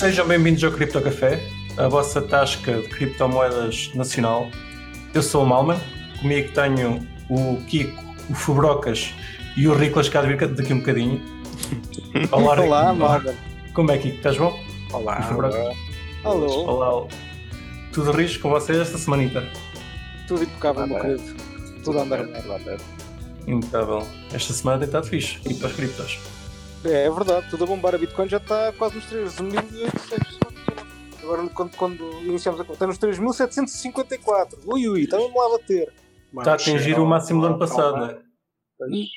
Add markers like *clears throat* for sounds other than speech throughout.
Sejam bem-vindos ao Cripto Café, a vossa tasca de criptomoedas nacional. Eu sou o Malman, comigo tenho o Kiko, o Fubrocas e o de vir daqui um bocadinho. *laughs* Olá, Olá Malman. Como é, Kiko? Estás bom? Olá. Olá. Alô. Olá. Tudo rijo com vocês esta semanita? Tudo impecável, meu querido. Tudo a andar. Muito bom. Esta semana tem estado fixe. E para as criptos. É, é verdade, tudo a bombar. A Bitcoin já está quase nos 3.800. Agora, quando, quando iniciamos a conta, está nos 3.754. Ui, ui, estamos lá a bater. Está a atingir o máximo do ano passado, não é?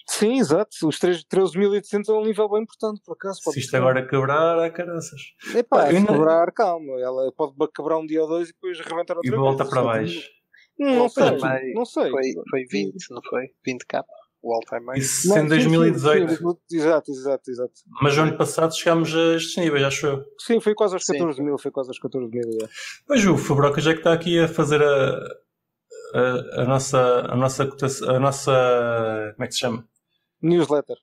Sim, exato. Os 13.800 é um nível bem importante, por acaso. Se isto agora quebrar, há caraças. Epá, se quebrar, calma. Ela pode quebrar um dia ou dois e depois reventar outra E volta para baixo. Não, não sei, não sei. Foi, foi 20, não foi? 20 k o all-time high. Isso em 2018. Sim, sim, exato, exato, exato. Mas no ano passado chegámos a estes níveis, acho eu. Sim, foi quase aos 14 sim. mil, foi quase aos 14 mil. É. Mas o Fabroca já que está aqui a fazer a, a, a, nossa, a, nossa, a nossa. Como é que se chama? Newsletter.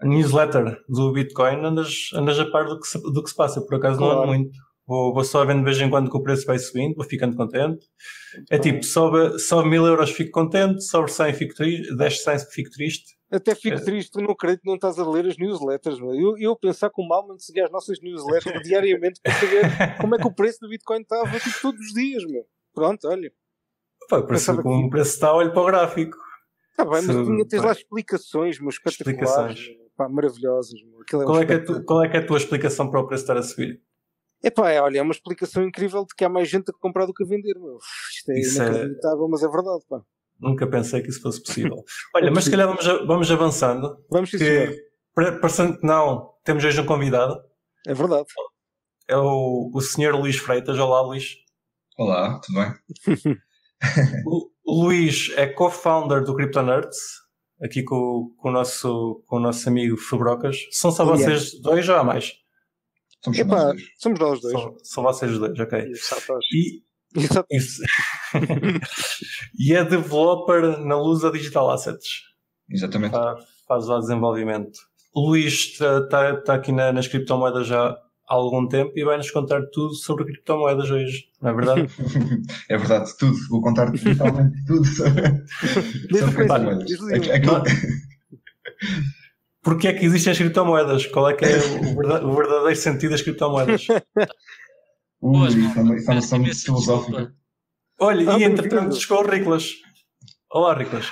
A newsletter do Bitcoin, andas, andas a par do que se, do que se passa, por acaso claro. não é muito. Vou, vou só vendo de vez em quando que o preço vai subindo, vou ficando contente. Muito é bem. tipo, sobe, sobe 1000 euros fico contente, sobe 100 fico triste, 10 100 fico triste. Até fico é. triste, tu não acredito que não estás a ler as newsletters. Meu. Eu, eu pensar com o Malman seguir as nossas newsletters *laughs* diariamente para saber como é que o preço do Bitcoin estava tipo, todos os dias. Meu. Pronto, olha. Pá, preço, como que... o preço está, olho para o gráfico. Está bem, mas tinha, tens lá explicações, mas espetaculares. Explicações. Pá, maravilhosas. É qual, é que é tu, qual é que é a tua explicação para o preço estar a subir? Epá, é, olha, é uma explicação incrível de que há mais gente a comprar do que a vender, meu. Isto é isso é- inacreditável, é... mas é verdade, pá. Nunca pensei que isso fosse possível. *laughs* olha, mas se calhar vamos, vamos avançando. Vamos que, parecendo que não, temos hoje um convidado. É verdade. É o, o senhor Luís Freitas. Olá, Luís. Olá, tudo bem? *laughs* o, o Luís é co-founder do Crypto Nerds, aqui com, com, o nosso, com o nosso amigo Fabrocas. São só vocês dois ou há mais? Somos, Epá, nós dois. somos nós dois. São, são vocês dois, ok. E, Isso. *laughs* e é developer na Lusa Digital Assets. Exatamente. Faz, faz lá desenvolvimento. O Luís está tá, tá aqui na, nas criptomoedas já há algum tempo e vai-nos contar tudo sobre criptomoedas hoje, não é verdade? *laughs* é verdade, tudo. Vou contar totalmente tudo sobre, *laughs* sobre criptomoedas. Porquê é que existem as criptomoedas? Qual é que é o verdadeiro sentido das criptomoedas? *laughs* Ui, isso é uma noção filosófica. Olha, ah, e entretanto chegou o Riclas. Olá, Riclas.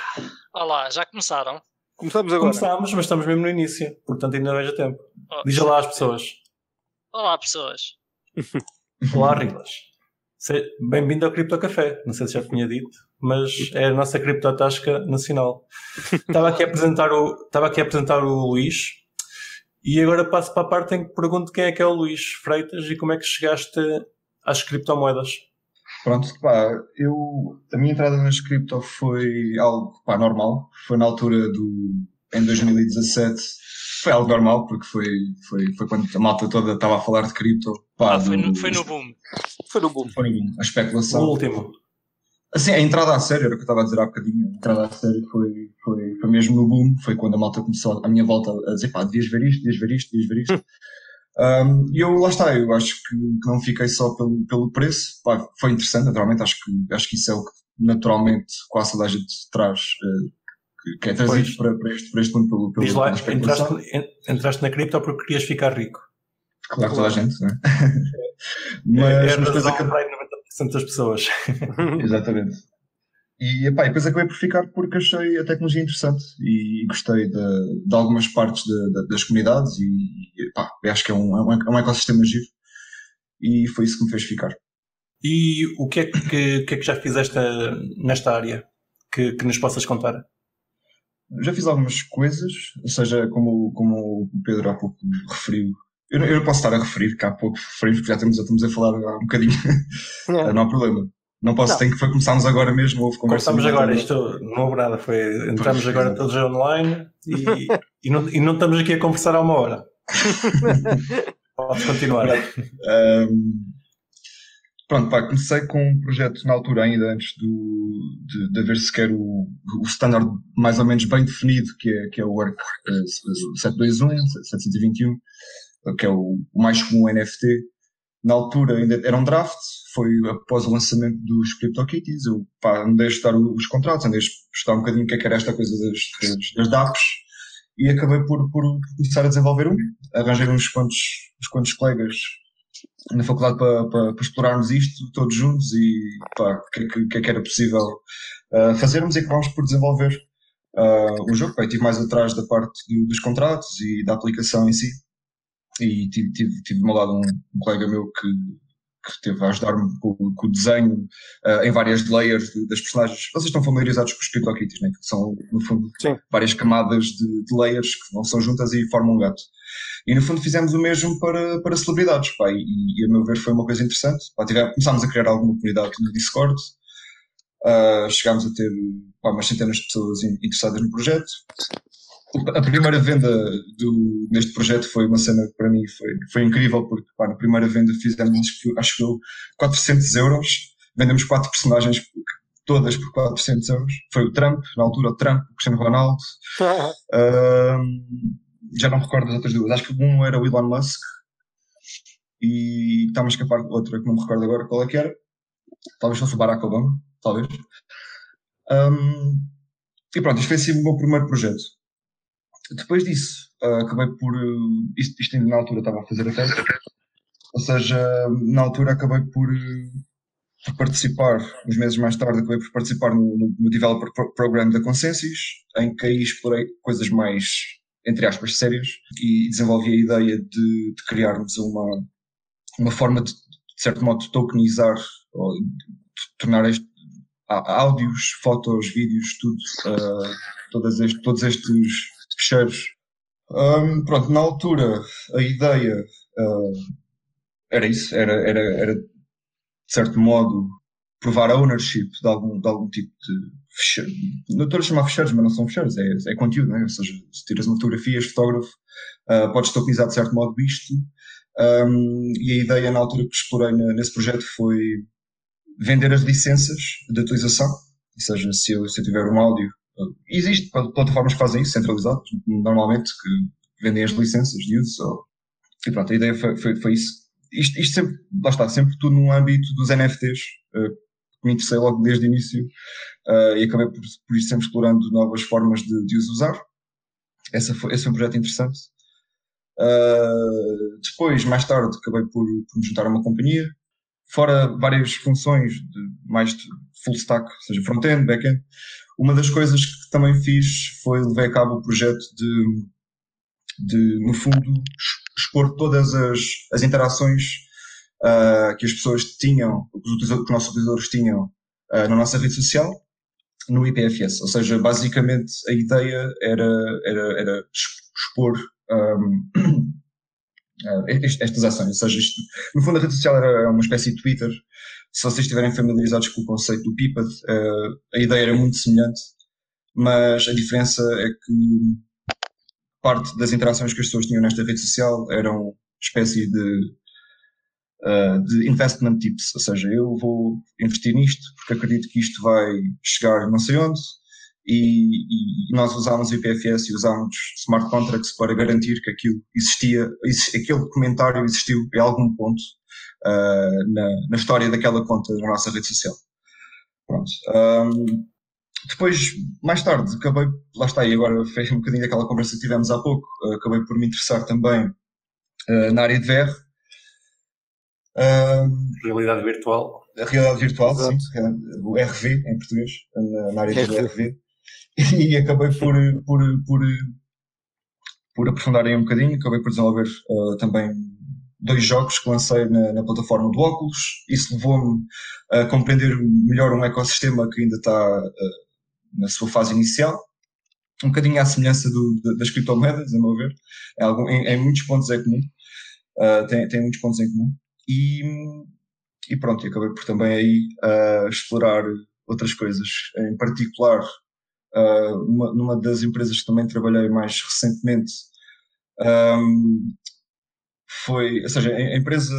Olá, já começaram? Começamos agora. Começámos, mas estamos mesmo no início, portanto ainda não vejo tempo. Oh, Diz lá às pessoas. Olá, pessoas. Olá, Riclas. Bem-vindo ao Cripto Café. Não sei se já tinha dito, mas é a nossa criptotasca nacional. estava, aqui a apresentar o, estava aqui a apresentar o Luís e agora passo para a parte em que pergunto quem é que é o Luís Freitas e como é que chegaste às criptomoedas. Pronto, pá, eu, a minha entrada nas cripto foi algo pá, normal. Foi na altura do. em 2017 foi algo normal, porque foi, foi, foi quando a malta toda estava a falar de cripto. Pá, ah, foi, no, foi no boom. Foi no boom. Foi no boom. A especulação. O último. Assim, a entrada a sério, era o que eu estava a dizer há bocadinho, a entrada a sério foi, foi, foi mesmo no boom, foi quando a malta começou à minha volta a dizer, pá, devias ver isto, devias ver isto, devias ver isto. um, e eu, lá está, eu acho que, que, não fiquei só pelo, pelo preço, pá, foi interessante, naturalmente, acho que, acho que isso é o que naturalmente quase toda a gente traz, uh, que, que é trazido para, para, este, para este mundo pelo, pelo Diz lá, entraste, entraste na cripto porque querias ficar rico. Claro, toda a gente, não é? mas, é, mas depois acabei 90% das pessoas. *laughs* Exatamente. E, epá, depois acabei por ficar porque achei a tecnologia interessante e gostei de, de algumas partes de, de, das comunidades e epá, acho que é um, é um ecossistema giro e foi isso que me fez ficar. E o que é que, que, é que já fizeste nesta área que, que nos possas contar? Já fiz algumas coisas, ou seja, como, como o Pedro há pouco referiu, eu, eu não posso estar a referir, que há pouco referimos, porque já estamos, já estamos a falar há um bocadinho, é. *laughs* não há problema. Não posso, não. tem que foi, começarmos agora mesmo, houve conversa. Começamos agora, isto não houve nada, foi, entramos pois, agora todos online *laughs* e, e, não, e não estamos aqui a conversar há uma hora. *laughs* Podes continuar. Um, pronto, pá, comecei com um projeto na altura ainda antes do, de, de haver sequer o, o standard mais ou menos bem definido, que é, que é o Work uh, 721, 721, que é o, o mais comum NFT na altura ainda era um draft, foi após o lançamento dos CryptoKitties, eu pá, andei a estudar os contratos, andei a estudar um bocadinho o que é que era esta coisa das, das, das DApps e acabei por, por começar a desenvolver um. Arranjei uns quantos, uns quantos colegas na faculdade para, para, para explorarmos isto todos juntos e pá, o que, é que, que, é que era possível uh, fazermos e acabámos por desenvolver uh, jogo. Estive mais atrás da parte do, dos contratos e da aplicação em si e tive, tive, tive meu lado um, um colega meu que, que teve a ajudar-me com, com, o desenho uh, em várias layers de, das personagens. Vocês estão familiarizados com os CryptoKitties, né? que são, no fundo, Sim. várias camadas de, de, layers que vão, são juntas e formam um gato. E no fundo fizemos o mesmo para, para celebridades, pá, e, e a meu ver foi uma coisa interessante. Pá, tive, começámos a criar alguma comunidade no Discord, uh, chegámos a ter pá, umas centenas de pessoas interessadas no projeto a primeira venda do, neste projeto foi uma cena que para mim foi, foi incrível, porque pá, na primeira venda fizemos, acho que 400 euros, vendemos quatro personagens, todas por 400 euros. Foi o Trump, na altura o Trump, o Cristiano Ronaldo, *laughs* uh, já não recordo das outras duas, acho que um era o Elon Musk, e estava a escapar outra que não me recordo agora qual é que era, talvez fosse o Barack Obama, talvez. Um, e pronto, isto foi assim o meu primeiro projeto. Depois disso, uh, acabei por. Uh, isto, isto ainda na altura estava a fazer a festa. Ou seja, na altura acabei por, por participar, uns meses mais tarde, acabei por participar no, no, no Developer Program da Consensus, em que aí explorei coisas mais, entre aspas, sérias e desenvolvi a ideia de, de criarmos uma, uma forma de, de certo modo, tokenizar ou tornar este, áudios, fotos, vídeos, tudo, uh, todos, estes, todos estes fecheiros. Um, pronto, na altura a ideia uh, era isso, era, era, era de certo modo provar a ownership de algum, de algum tipo de fecheiro. Não estou a chamar fecheiros, mas não são fecheiros, é, é conteúdo, né? ou seja, se tiras uma fotografia, és fotógrafo, uh, podes tokenizar de certo modo isto. Um, e a ideia na altura que explorei nesse projeto foi vender as licenças de utilização, ou seja, se eu, se eu tiver um áudio Existem plataformas que fazem isso, centralizadas, normalmente, que vendem as licenças de uso. Ou... E pronto, a ideia foi, foi, foi isso. Isto, isto, sempre, lá está, sempre tudo no âmbito dos NFTs, que me interessei logo desde o início, uh, e acabei por, por isso sempre explorando novas formas de, de os usar. Essa foi, esse foi um projeto interessante. Uh, depois, mais tarde, acabei por, por me juntar a uma companhia, fora várias funções de mais de full stack, ou seja, front-end, back-end, uma das coisas que também fiz foi levar a cabo o projeto de, de no fundo, expor todas as, as interações uh, que as pessoas tinham, que os, que os nossos utilizadores tinham uh, na nossa rede social, no IPFS. Ou seja, basicamente a ideia era, era, era expor um, uh, *coughs* estas ações. Ou seja, isto, no fundo a rede social era uma espécie de Twitter, se vocês estiverem familiarizados com o conceito do Pipad, uh, a ideia era muito semelhante, mas a diferença é que parte das interações que as pessoas tinham nesta rede social eram espécie de, uh, de investment tips, ou seja, eu vou investir nisto porque acredito que isto vai chegar não sei onde e, e nós usámos o IPFS e usámos smart contracts para garantir que aquilo existia, aquele comentário existiu em algum ponto uh, na, na, história daquela conta na nossa rede social. Pronto. Um, depois, mais tarde, acabei, lá está, e agora fez um bocadinho daquela conversa que tivemos há pouco, uh, acabei por me interessar também uh, na área de VR. realidade virtual. A realidade virtual, Exato. sim, o RV em português, na, na área RV. do RV. E acabei por, por, por, por aprofundar aí um bocadinho, acabei por desenvolver uh, também dois jogos que lancei na, na plataforma do óculos. Isso levou-me a compreender melhor um ecossistema que ainda está uh, na sua fase inicial. Um bocadinho à semelhança do, das criptomoedas, a meu ver. É algo, em, em, muitos pontos é comum. Uh, tem, tem muitos pontos em comum. E, e pronto, acabei por também aí uh, explorar outras coisas. Em particular, uh, numa, numa, das empresas que também trabalhei mais recentemente, um, foi, ou seja, a empresa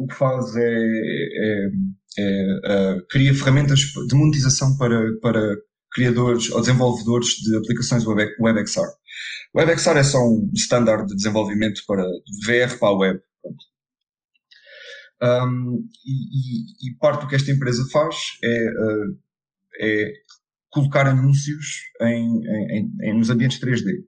o que faz é, é, é uh, cria ferramentas de monetização para, para criadores ou desenvolvedores de aplicações web, WebXR. WebXR é só um standard de desenvolvimento para VR para a web. Um, e, e, e, parte do que esta empresa faz é, uh, é colocar anúncios em, em, em, nos ambientes 3D.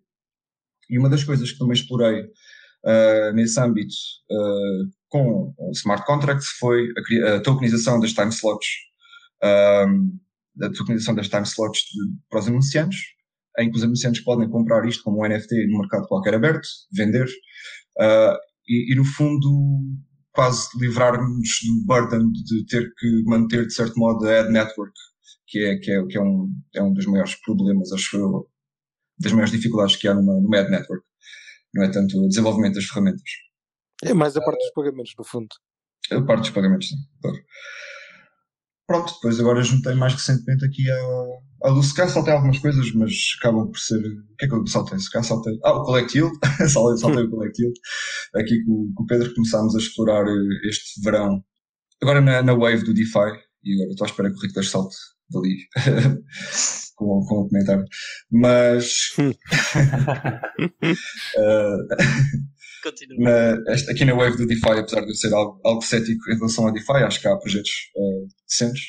E uma das coisas que também explorei uh, nesse âmbito uh, com smart contracts foi a, a tokenização das time slots, um, a tokenização das time slots de, para os anunciantes, em que os anunciantes podem comprar isto como um NFT no mercado qualquer aberto, vender, uh, e, e, no fundo quase livrar-nos do burden de ter que manter de certo modo a ad network, que é, que é, que é, um, é um dos maiores problemas, acho eu, das maiores dificuldades que há numa, numa ad network. Não é tanto o desenvolvimento das ferramentas. É mais a parte dos pagamentos, no fundo. A parte dos pagamentos, sim, claro. Pronto, depois agora juntei mais recentemente aqui a, a calhar saltei algumas coisas, mas acabam por ser. O que é que eu saltei? Saltei. Ah, o Collect Yield. *laughs* saltei, saltei o Collect Yield. Aqui com, com, o Pedro começámos a explorar eh, este verão. Agora na, na wave do DeFi. E agora estou à espera que o Rico salte dali *laughs* com, com o comentário. Mas. *laughs* uh, na, aqui na Wave do DeFi, apesar de eu ser algo, algo cético em relação a DeFi, acho que há projetos uh, decentes.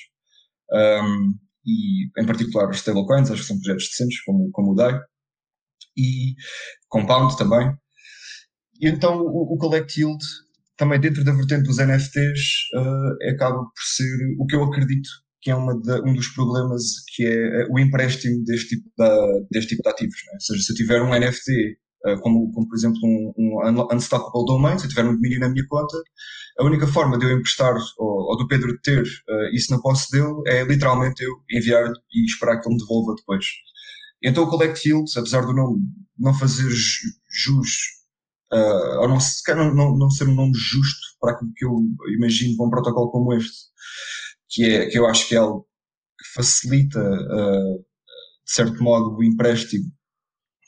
Um, e em particular os stablecoins, acho que são projetos decentes, como, como o DAI. E Compound também. E então o, o Collect Yield, também dentro da vertente dos NFTs, uh, acaba por ser o que eu acredito que é um dos problemas que é o empréstimo deste tipo de, deste tipo de ativos. Né? Ou seja, se eu tiver um NFT eh, como, como por exemplo um, um unstoppable domain, se eu tiver um domínio na minha conta, a única forma de eu emprestar ou, ou do Pedro ter uh, isso na posse dele é literalmente eu enviar e esperar que ele me devolva depois. Então o Collect Yield, apesar do nome não fazer jus, uh, ou não, não, não, não ser um nome justo para aquilo que eu imagino para um protocolo como este, que, é, que eu acho que é algo que facilita, uh, de certo modo, o empréstimo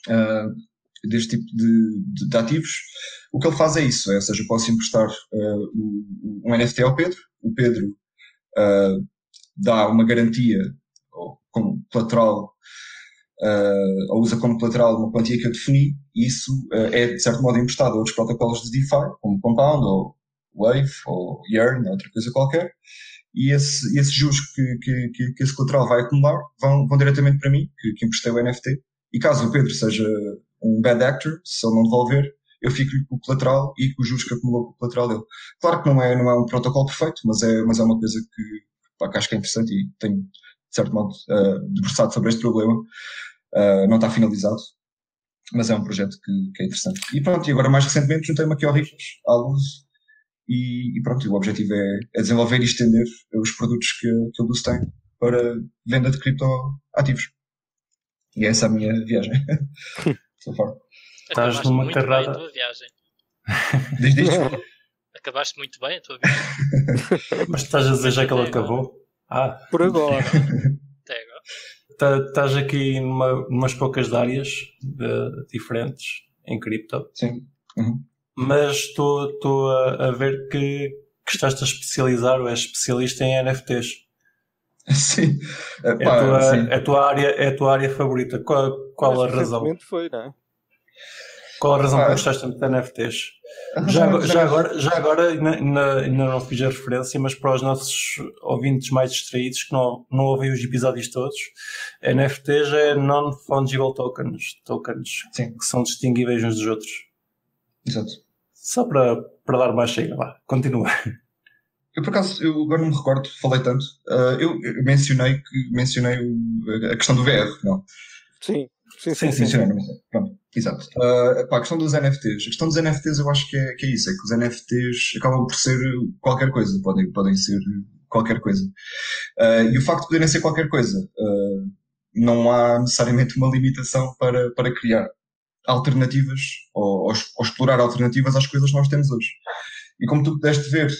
uh, deste tipo de, de, de, ativos, o que ele faz é isso, é, ou seja, eu posso emprestar um NFT ao Pedro, o Pedro dá uma garantia ou como colateral uh, ou usa como colateral uma quantia que eu defini, e isso é de certo modo emprestado a outros protocolos de DeFi, como Compound ou Wave ou Yearn, outra coisa qualquer, e esse, esses juros que, que, que, que, esse colateral vai acumular vão, vão diretamente para mim, que, que emprestei o NFT. E caso o Pedro seja um bad actor, se ele não devolver, eu fico com o colateral e com os juros que acumulou com o colateral dele. Claro que não é, não é um protocolo perfeito, mas é, mas é uma coisa que, pá, que acho que é interessante e tenho, de certo modo, uh, debruçado sobre este problema. Uh, não está finalizado, mas é um projeto que, que, é interessante. E pronto, e agora mais recentemente juntei-me aqui ao Ricos, à Luz, e, e, pronto, e o objetivo é, é, desenvolver e estender os produtos que, que a Luz tem para venda de criptoativos. E essa é a minha viagem. *laughs* so far. Estás numa carrada. a tua viagem. Diz, diz. *laughs* Acabaste muito bem a tua viagem. Mas estás a dizer já que ela acabou? Ah. Por agora. Até agora. Tá, estás aqui numa, umas poucas áreas de, diferentes em cripto. Sim. Uhum. Mas estou a, a ver que, que estás a especializar ou és especialista em NFTs. Sim. É, é, a tua, sim. É, a tua área, é a tua área favorita. Qual, qual a razão? foi, não é? Qual a razão ah, que gostaste tanto de NFTs? Já, *laughs* já, agora, já agora ainda, ainda, não fiz a referência, mas para os nossos ouvintes mais distraídos que não, não ouvem os episódios todos, NFTs é Non-Fungible Tokens, tokens Sim. que são distinguíveis uns dos outros. Exato. Só para, para dar mais chega lá. Continua. Eu por acaso, eu agora não me recordo, falei tanto. Uh, eu mencionei que mencionei o, a questão do VR, não? Sim, sim, sim. sim, sim. Pronto, exato. Uh, pá, a questão dos NFTs. A questão dos NFTs eu acho que é, que é isso, é que os NFTs acabam por ser qualquer coisa, podem, podem ser qualquer coisa. Uh, e o facto de poderem ser qualquer coisa, uh, não há necessariamente uma limitação para, para criar alternativas ou, ou, ou, explorar alternativas às coisas que nós temos hoje. E como tu pudeste ver,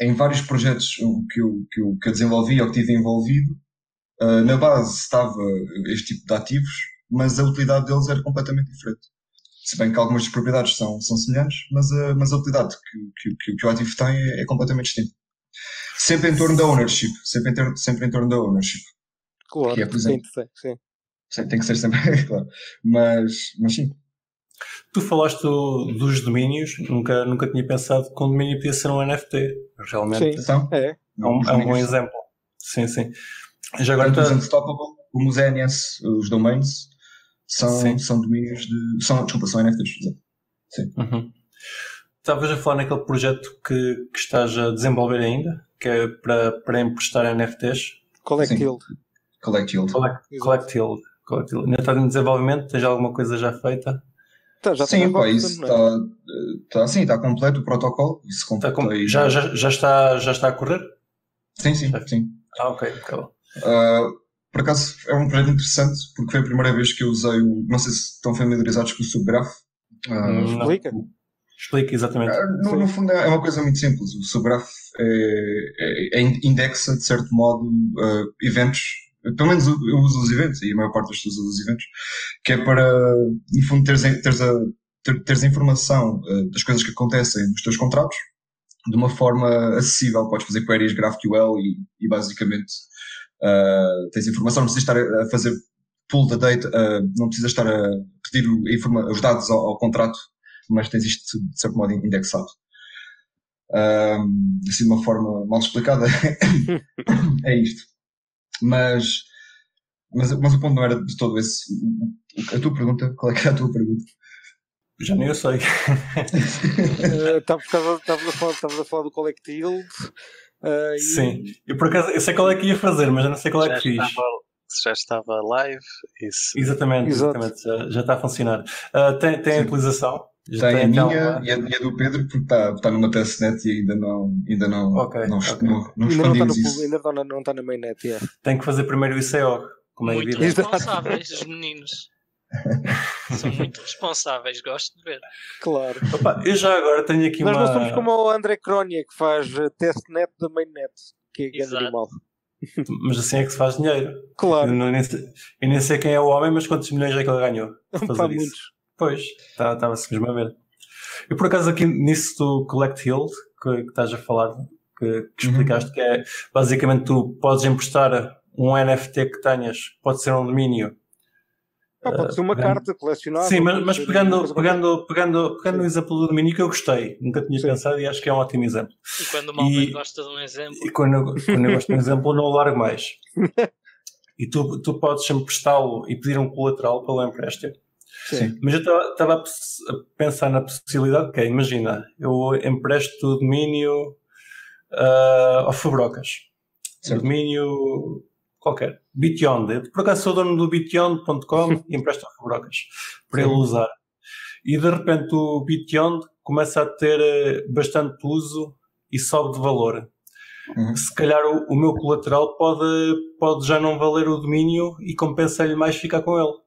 em vários projetos que eu, que eu, que eu desenvolvi ou que tive envolvido, uh, na base estava este tipo de ativos, mas a utilidade deles era completamente diferente. Se bem que algumas das propriedades são, são semelhantes, mas a, mas a utilidade que, que, que o ativo tem é, é, completamente distinta. Sempre em torno da ownership, sempre em, ter, sempre em torno da ownership. Claro, que é, por exemplo, sim, sim. sim. Tem que ser sempre, *laughs* claro. Mas, mas sim. Tu falaste do- dos domínios, nunca, nunca tinha pensado que um domínio podia ser um NFT. Realmente Sim. São? É. é um, é um bom exemplo. Sim, sim. Já agora Tanto os Unstoppable como os NS, os domains, são, Sim. são domínios de. São, desculpa, são NFTs. exato. Uhum. Estavas a falar naquele projeto que, que estás a desenvolver ainda, que é para, para emprestar NFTs. Collect Sim. Yield. Collect Yield. Collect, Yield. Collect Yield. Ainda estás em desenvolvimento? Tens alguma coisa já feita? Tá, já Sim, pá, a isso não é? está tá, sim, está completo o protocolo. Isso Está com- já, já, já, está, já está a correr? Sim, sim, sim. Ah, ok. acabou. Uh, por acaso é um projeto interessante porque foi a primeira vez que eu usei o. Não sei se estão familiarizados com o subgraph. Uh. Explica. Explica exatamente. Ah, No, no fundo é uma coisa muito simples. O subgraph é, é- é indexa, de certo modo, eventos. Pelo menos eu uso os eventos, e a maior parte das pessoas usa os eventos, que é para, no fundo, teres, a- teres, a, ter- teres a informação das coisas que acontecem nos teus contratos de uma forma acessível. Podes fazer queries GraphQL e, e basicamente ah, tens informação, não precisas estar a fazer pull da data, ah, não precisas estar a pedir o- a informa- os dados ao, ao contrato mas tens isto de certo modo indexado. Ahm, assim de uma forma mal explicada, *laughs* é isto. Mas, mas, mas o ponto não era de todo esse. A tua pergunta, qual é que é a tua pergunta? Já nem eu sei. *laughs* Eh, Estavas a, falar- estavas a falar do Collect Yield. E- Sim. Eu por acaso, eu sei qual é que ia fazer, mas eu não sei qual é que fiz. estava, já estava live. Isso. Exatamente, Exato. exatamente. Já, já está a funcionar. Ah, tem, tem a utilização? Já Tem a então minha uma- e a, e a do Pedro, porque está, está numa testnet e ainda não, ainda não, Ok, não, ok. não, não Ainda não está isso. ainda não, não está na mainnet. Yeah. Tem que fazer primeiro o ICO, como é Muito evidente. Responsáveis, os meninos. São muito responsáveis, gosto de ver. Claro. Opa, eu já agora tenho aqui Nós uma. não somos como o André Crónia que faz eh, testnet da mainnet, que é grande animal. Mas assim é que se faz dinheiro. Eu, Claro, não- nem sei, eu nem sei quem é o homem, mas quantos milhões é que ele ganhou? *laughs* a fazer para isso? muitos. Pois, tá, estava-se mesmo a ver. E por acaso aqui nisso do Collect Yield, que, que estás a falar, que, que Uhum. explicaste, que é basicamente tu podes emprestar um NFT que tenhas, pode ser um domínio. Ah, pode ser uma pegando- carta colecionável. Sim, mas, mas pegando, pegando, pegando, pegando o exemplo do domínio que eu gostei, nunca tinha Sim. pensado e acho que é um ótimo exemplo. E quando o Malman E- gosta de um exemplo, E quando eu, quando eu gosto de um exemplo, não o largo mais. *laughs* E tu, tu podes emprestá-lo e pedir um colateral pelo empréstimo. Sim. Mas eu estava a pensar na possibilidade, que é, imagina, eu empresto o domínio ah, ao Fabrocas. Certo. domínio qualquer. Bityond. Por acaso sou dono do bityond.com e *laughs* empresto ao Fabrocas para ele Sim. usar. E de repente o Bityond começa a ter eh, bastante uso e sobe de valor. Uhum. Se calhar o, o meu colateral pode, pode já não valer o domínio e compensa-lhe mais ficar com ele.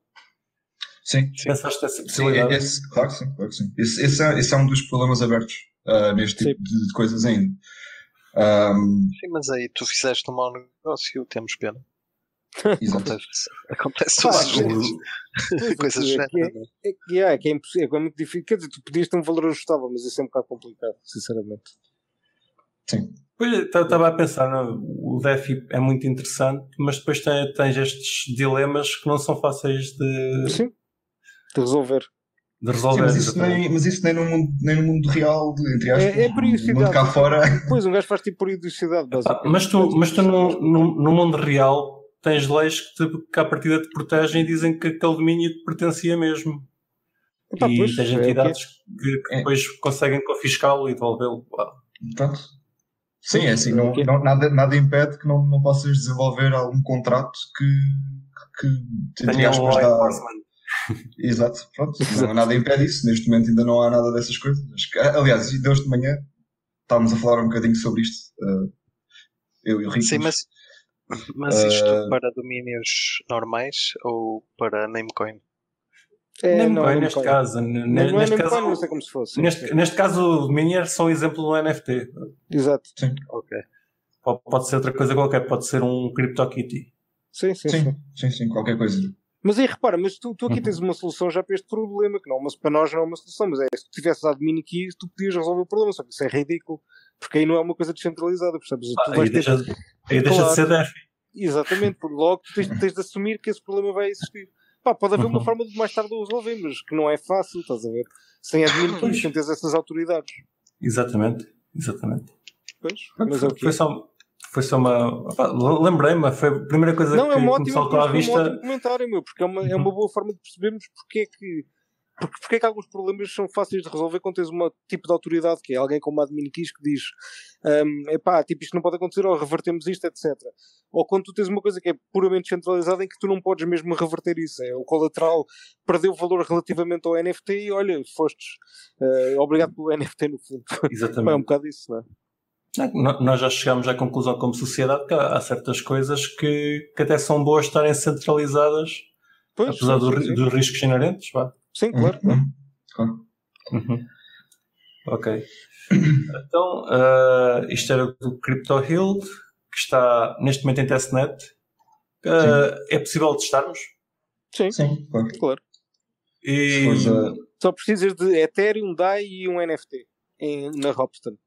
Sim. Pensaste nessa Sim, possibilidade? esse, claro que sim, claro que sim. Esse, esse, é, esse é um dos problemas abertos ah, neste tipo de, de coisas ainda. Ahm, Sim, mas aí tu fizeste um mau negócio, temos pena. Exato. *laughs* Acontece, acontece Ah, todos os sim. dias. Pois, Coisas é, que é, géneras. é, que é, que é impossível, é muito difícil. Quer dizer, tu podias ter um valor ajustável, mas isso é um bocado complicado, sinceramente. Sim. Pois, estava a pensar, não, o DEFI é muito interessante, mas depois tem, tens estes dilemas que não são fáceis de, Sim. De resolver. de Sim, resolver. mas, isso exatamente. nem, mas isso nem no mundo, nem no mundo real, entre aspas. É- é periodicidade. Mundo cá fora. Pois, um gajo faz tipo periodicidade, Ah, basicamente. mas tu, mas tu no, no, no mundo real tens leis que, te, que à partida te protegem e dizem que aquele domínio te pertencia mesmo. Epá, e pois, tens é que é. entidades que, que É. depois conseguem confiscá-lo e devolvê-lo. Pronto. Sim, é assim, não, não- nada, nada impede que não, não possas desenvolver algum contrato que, que entre Tenha um aspas, enforcement. *laughs* Exato, pronto. Não, nada impede isso. Neste momento ainda não há nada dessas coisas. Aliás, e de hoje de manhã estávamos a falar um bocadinho sobre isto. eh, eu e o Rico. Sim, mas, mas isto Ah. para domínios normais ou para namecoin? É, Nem não, neste caso. Não, não é neste nem caso, não sei como se fosse. Neste, neste caso, o domínio é só um exemplo do NFT. Exato. Ok. Pode, pode ser outra coisa qualquer, pode ser um CryptoKitty. Sim, sim, sim. sim, sim, sim, qualquer coisa. Mas aí repara, mas tu, tu aqui Uhum. tens uma solução já para este problema, que não, mas para nós não é uma solução, mas é se tu tivesse dado mini keys, tu podias resolver o problema, só que isso é ridículo, porque aí não é uma coisa descentralizada, percebes? Tu Ah, vais aí ter- deixa, aí deixa de ser DEFI. Exatamente, logo tu tens, tens de assumir que esse problema vai existir. Pá, pode haver uma Uhum. forma de mais tarde o resolver, mas que não é fácil, estás a ver? Sem admin Pois. sem ter essas autoridades. Exatamente, exatamente. Pois, mas é o que Foi só, foi só uma. Lembrei-me, foi a primeira coisa Não, que, é um que me saltou à mas foi um vista. ótimo comentário, meu, porque é uma, é uma Uhum. boa forma de percebermos porque é que. Porque, porque é que alguns problemas são fáceis de resolver quando tens um tipo de autoridade, que é alguém como admin keys que diz um, epá, tipo, isto não pode acontecer, ou revertemos isto, etc. Ou quando tu tens uma coisa que é puramente centralizada em que tu não podes mesmo reverter isso. É, o colateral perdeu valor relativamente ao NFT e olha, fostes eh, obrigado pelo NFT no fundo. Pá, é um Exatamente. bocado isso, não é? Não, Nós já chegámos à conclusão como sociedade que há certas coisas que, que até são boas estarem centralizadas, Pois, apesar sim, do- sim. dos riscos inerentes. Vá. Sim, claro. Uhum. Claro. Uhum. Ok. *clears throat* Então, ah, isto era do Crypto Hill, que está neste momento em testnet. Ah, é possível testarmos? Sim, Sim, claro. claro. E, a- Só precisas de Ethereum, DAI e um NFT em- na Hopstone.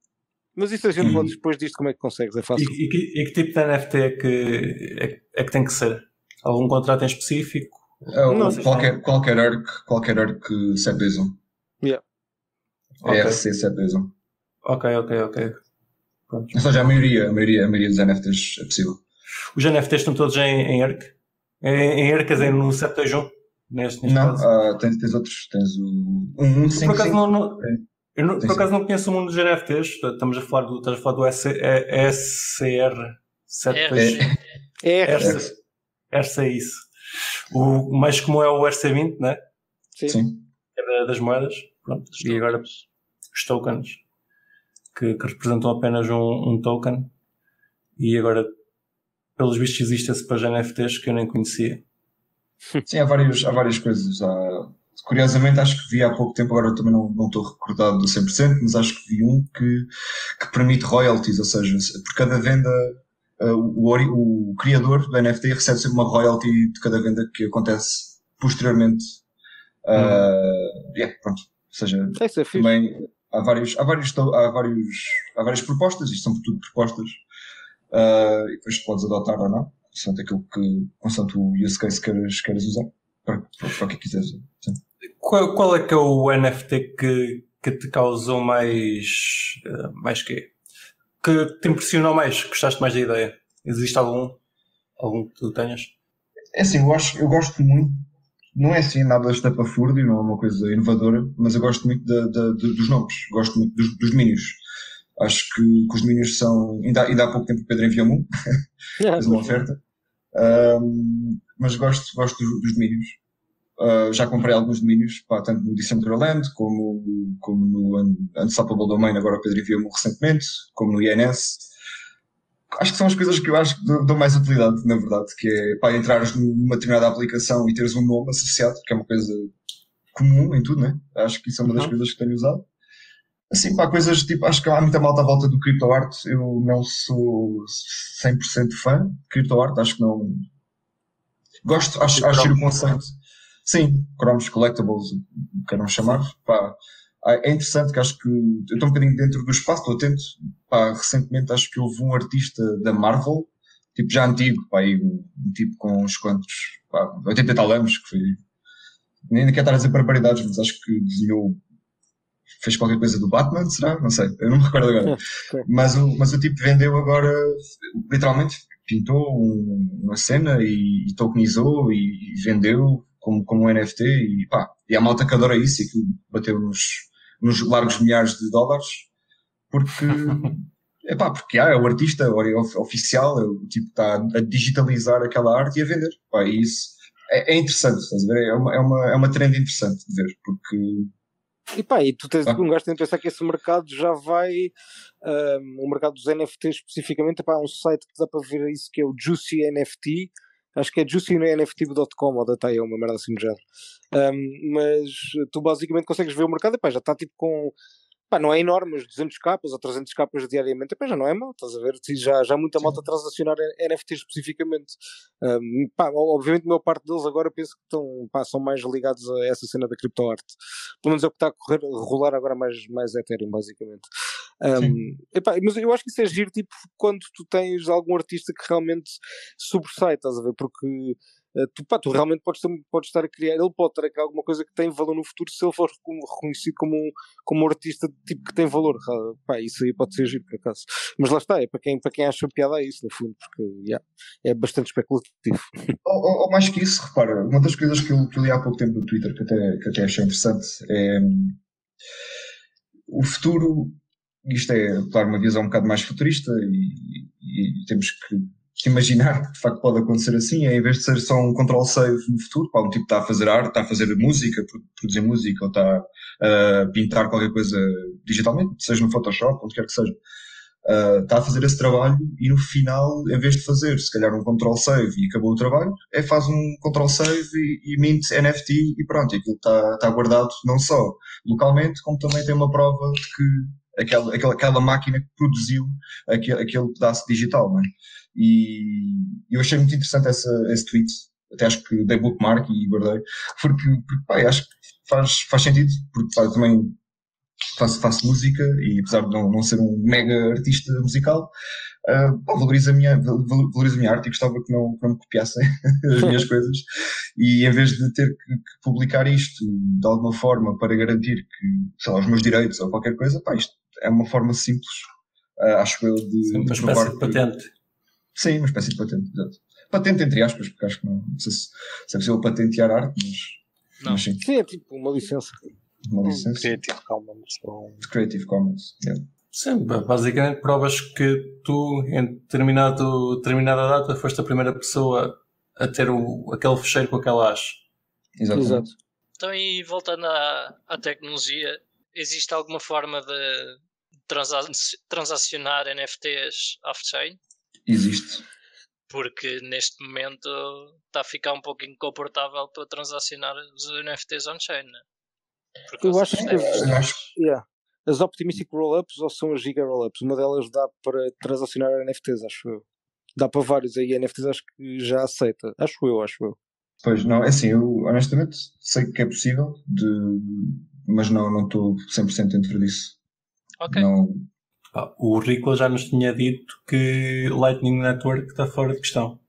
Mas isso a gente Uhum. pode depois disto como é que consegues, é fácil. e- e que, e que tipo de NFT é que, é, é que tem que ser? Algum contrato em específico? É o- Não. qualquer, qualquer ARC, qualquer ARC 721. Yeah. Ok. ERC 721. Ok, ok, ok. Pronto. Ou seja, a maioria, a maioria, a maioria dos NFTs é possível. Os NFTs estão todos em, em ERC? Em, em ERC, quer dizer, no 721? Neste, neste Não, ah, tens, tens outros. Tens o 1155. por acaso não, não- É. eu não- por acaso não conheço o mundo dos NFTs. Estamos a falar do, estás a falar do SC, é, SCR 721. É, É, RC. RC. RC é isso. O mais comum é o RC20, né? Sim. Sim. Que é da- das moedas. Pronto. E agora os tokens, que, que representam apenas um, um token. E agora, pelos vistos, existe esse para NFTs que eu nem conhecia. *laughs* Sim, há, vários, há várias coisas. Há- curiosamente, acho que vi há pouco tempo, agora também não, não estou recordado do 100%, mas acho que vi um que, que permite royalties, ou seja, se- por cada venda, ah, o, ori- o criador do NFT recebe sempre uma royalty de cada venda que acontece posteriormente. Ah, yeah, pronto. Ou seja, é fixe. também há vários, há vários, há vários, há várias propostas, isto são tudo propostas, ah, e depois podes adotar ou não, consoante aquilo que, consoante o use case queiras, queiras usar, para, para, para o que quiseres. Sim. Qual, qual é que é o NFT que, que te causou mais. mais quê? Que te impressionou mais? Gostaste mais da ideia? Existe algum? Algum que tu tenhas? É assim, eu acho, eu gosto muito, não é assim nada estapafúrdio, não é uma coisa inovadora, mas eu gosto muito da- da- de- dos nomes, gosto muito dos, dos domínios. Acho que, que os domínios são, ainda, ainda há pouco tempo o Pedro enviou-me um, Ah, *laughs* fez uma oferta. Ahm, mas gosto, gosto dos, dos domínios. Ah, já comprei alguns domínios, pá, tanto no Decentraland como, como no Un- Unstoppable Domain, agora o Pedro enviou-me recentemente, como no INS. Acho que são as coisas que eu acho que dão mais utilidade, na verdade, que é para entrares numa determinada aplicação e teres um nome associado, que é uma coisa comum em tudo, né? Acho que isso é uma das Uhum. coisas que tenho usado. Assim, pá, coisas tipo, acho que há muita malta à volta do CryptoArt. Eu não sou 100% fã de CryptoArt, acho que não. Gosto, acho, acho o conceito. Sim, Cromos Collectibles, queiram chamar. Pá, é interessante que acho que eu estou um bocadinho dentro do espaço, estou atento. Pá, recentemente acho que houve um artista da Marvel, tipo já antigo, pá, aí, um, tipo com uns quantos, pá, 80 e tal anos, que foi. Nem quero estar a dizer barbaridades, mas acho que desenhou fez qualquer coisa do Batman, será? Não sei, eu não me recordo agora. *laughs* Mas, o, mas o tipo vendeu agora, literalmente, pintou um- uma cena e, e tokenizou e, e vendeu como, como um NFT e pá, e há malta que adora isso e que bateu nos, nos largos milhares de dólares porque, *laughs* é pá, porque há, é o artista é o of- oficial, é o tipo que está a digitalizar aquela arte e a vender. Pá, e isso é, é interessante, estás a ver? É uma, é, uma, é uma trend interessante de ver, porque E pá, e tu tens Ah. um gajo tem de pensar que esse mercado já vai. ahm, o mercado dos NFTs especificamente, epá, há um site que dá para ver isso que é o Juicy NFT. Acho que é juicynft.com ou data é uma merda assim do género. Ahm, mas tu basicamente consegues ver o mercado, epá, já está tipo com. Pá, não é enorme, mas 200 capas ou 300 capas diariamente, epá, já não é mal, estás a ver? Já, já muita Sim. malta a transacionar NFTs especificamente. Um, pá, obviamente, a maior parte deles agora penso que estão, pá, são mais ligados a essa cena da criptoarte. Pelo menos é o que está a correr, a rolar agora mais, mais Ethereum, basicamente. Um, epá, mas eu acho que isso é giro, tipo, quando tu tens algum artista que realmente sobressai, estás a ver? Porque Uh, tu, pá, tu realmente podes, podes estar a criar, ele pode estar a criar alguma coisa que tem valor no futuro se ele for reconhecido como um, como um artista tipo que tem valor. Uh, pá, isso aí pode ser giro, por acaso. Mas lá está, é para quem, para quem acha piada é isso, no fundo, porque yeah, é bastante especulativo. *laughs* Ou, ou, ou, mais que isso, repara, uma das coisas que eu, que eu li há pouco tempo no Twitter, que até, que até achei interessante, é hum, o futuro isto é, claro, uma visão um bocado mais futurista e, e, temos que, que, imaginar que de facto pode acontecer assim, é em vez de ser só um control save no futuro, pá, um tipo está a fazer arte, está a fazer música, produzir música ou está a pintar qualquer coisa digitalmente, seja no Photoshop, onde quer que seja. Uh, está a fazer esse trabalho e no final, em vez de fazer se calhar um control save e acabou o trabalho, é faz um control save e, e mint NFT e pronto, aquilo está, está guardado não só localmente, como também tem uma prova de que aquela, aquela, aquela máquina que produziu aquele, aquele pedaço digital, não é? E eu achei muito interessante essa, esse tweet, até acho que dei bookmark e guardei, porque, porque pá, acho que faz, faz sentido, porque pá, também faço, faço música e apesar de não, não ser um mega artista musical, uh, valorizo, a minha, valorizo a minha arte e gostava que não, que não me copiassem *laughs* as minhas *laughs* coisas. E em vez de ter que, que, publicar isto de alguma forma para garantir que, sei lá, os meus direitos ou qualquer coisa, pá, isto é uma forma simples, uh, acho eu, de. Sim, uma espécie de patente. Sim, uma espécie de patente, exato. Patente entre aspas, porque acho que não, não sei se, se é possível patentear arte, mas. Não. Mas sim. sim, é tipo uma licença. Uma licença. Creative Commons. Creative Commons, yeah. Sim, basicamente provas que tu, em determinado, determinada data, foste a primeira pessoa a ter o, aquele fecheiro com aquela hash. Exatamente. Exato. Então, e voltando à, à tecnologia, existe alguma forma de transacionar NFTs off-chain? Existe. Porque neste momento está a ficar um pouco incomportável para transacionar os NFTs on-chain, né? Eu acho que as, yeah. As Optimistic Rollups ou são as Giga Rollups? Uma delas dá para transacionar NFTs, acho eu. Dá para vários aí NFTs, acho que já aceita. Acho eu, acho eu. Pois, não, é assim, eu honestamente sei que é possível, de, mas não não estou 100% dentro disso. Ok. Não... Ah, o Ricola já nos tinha dito que Lightning Network está fora de questão.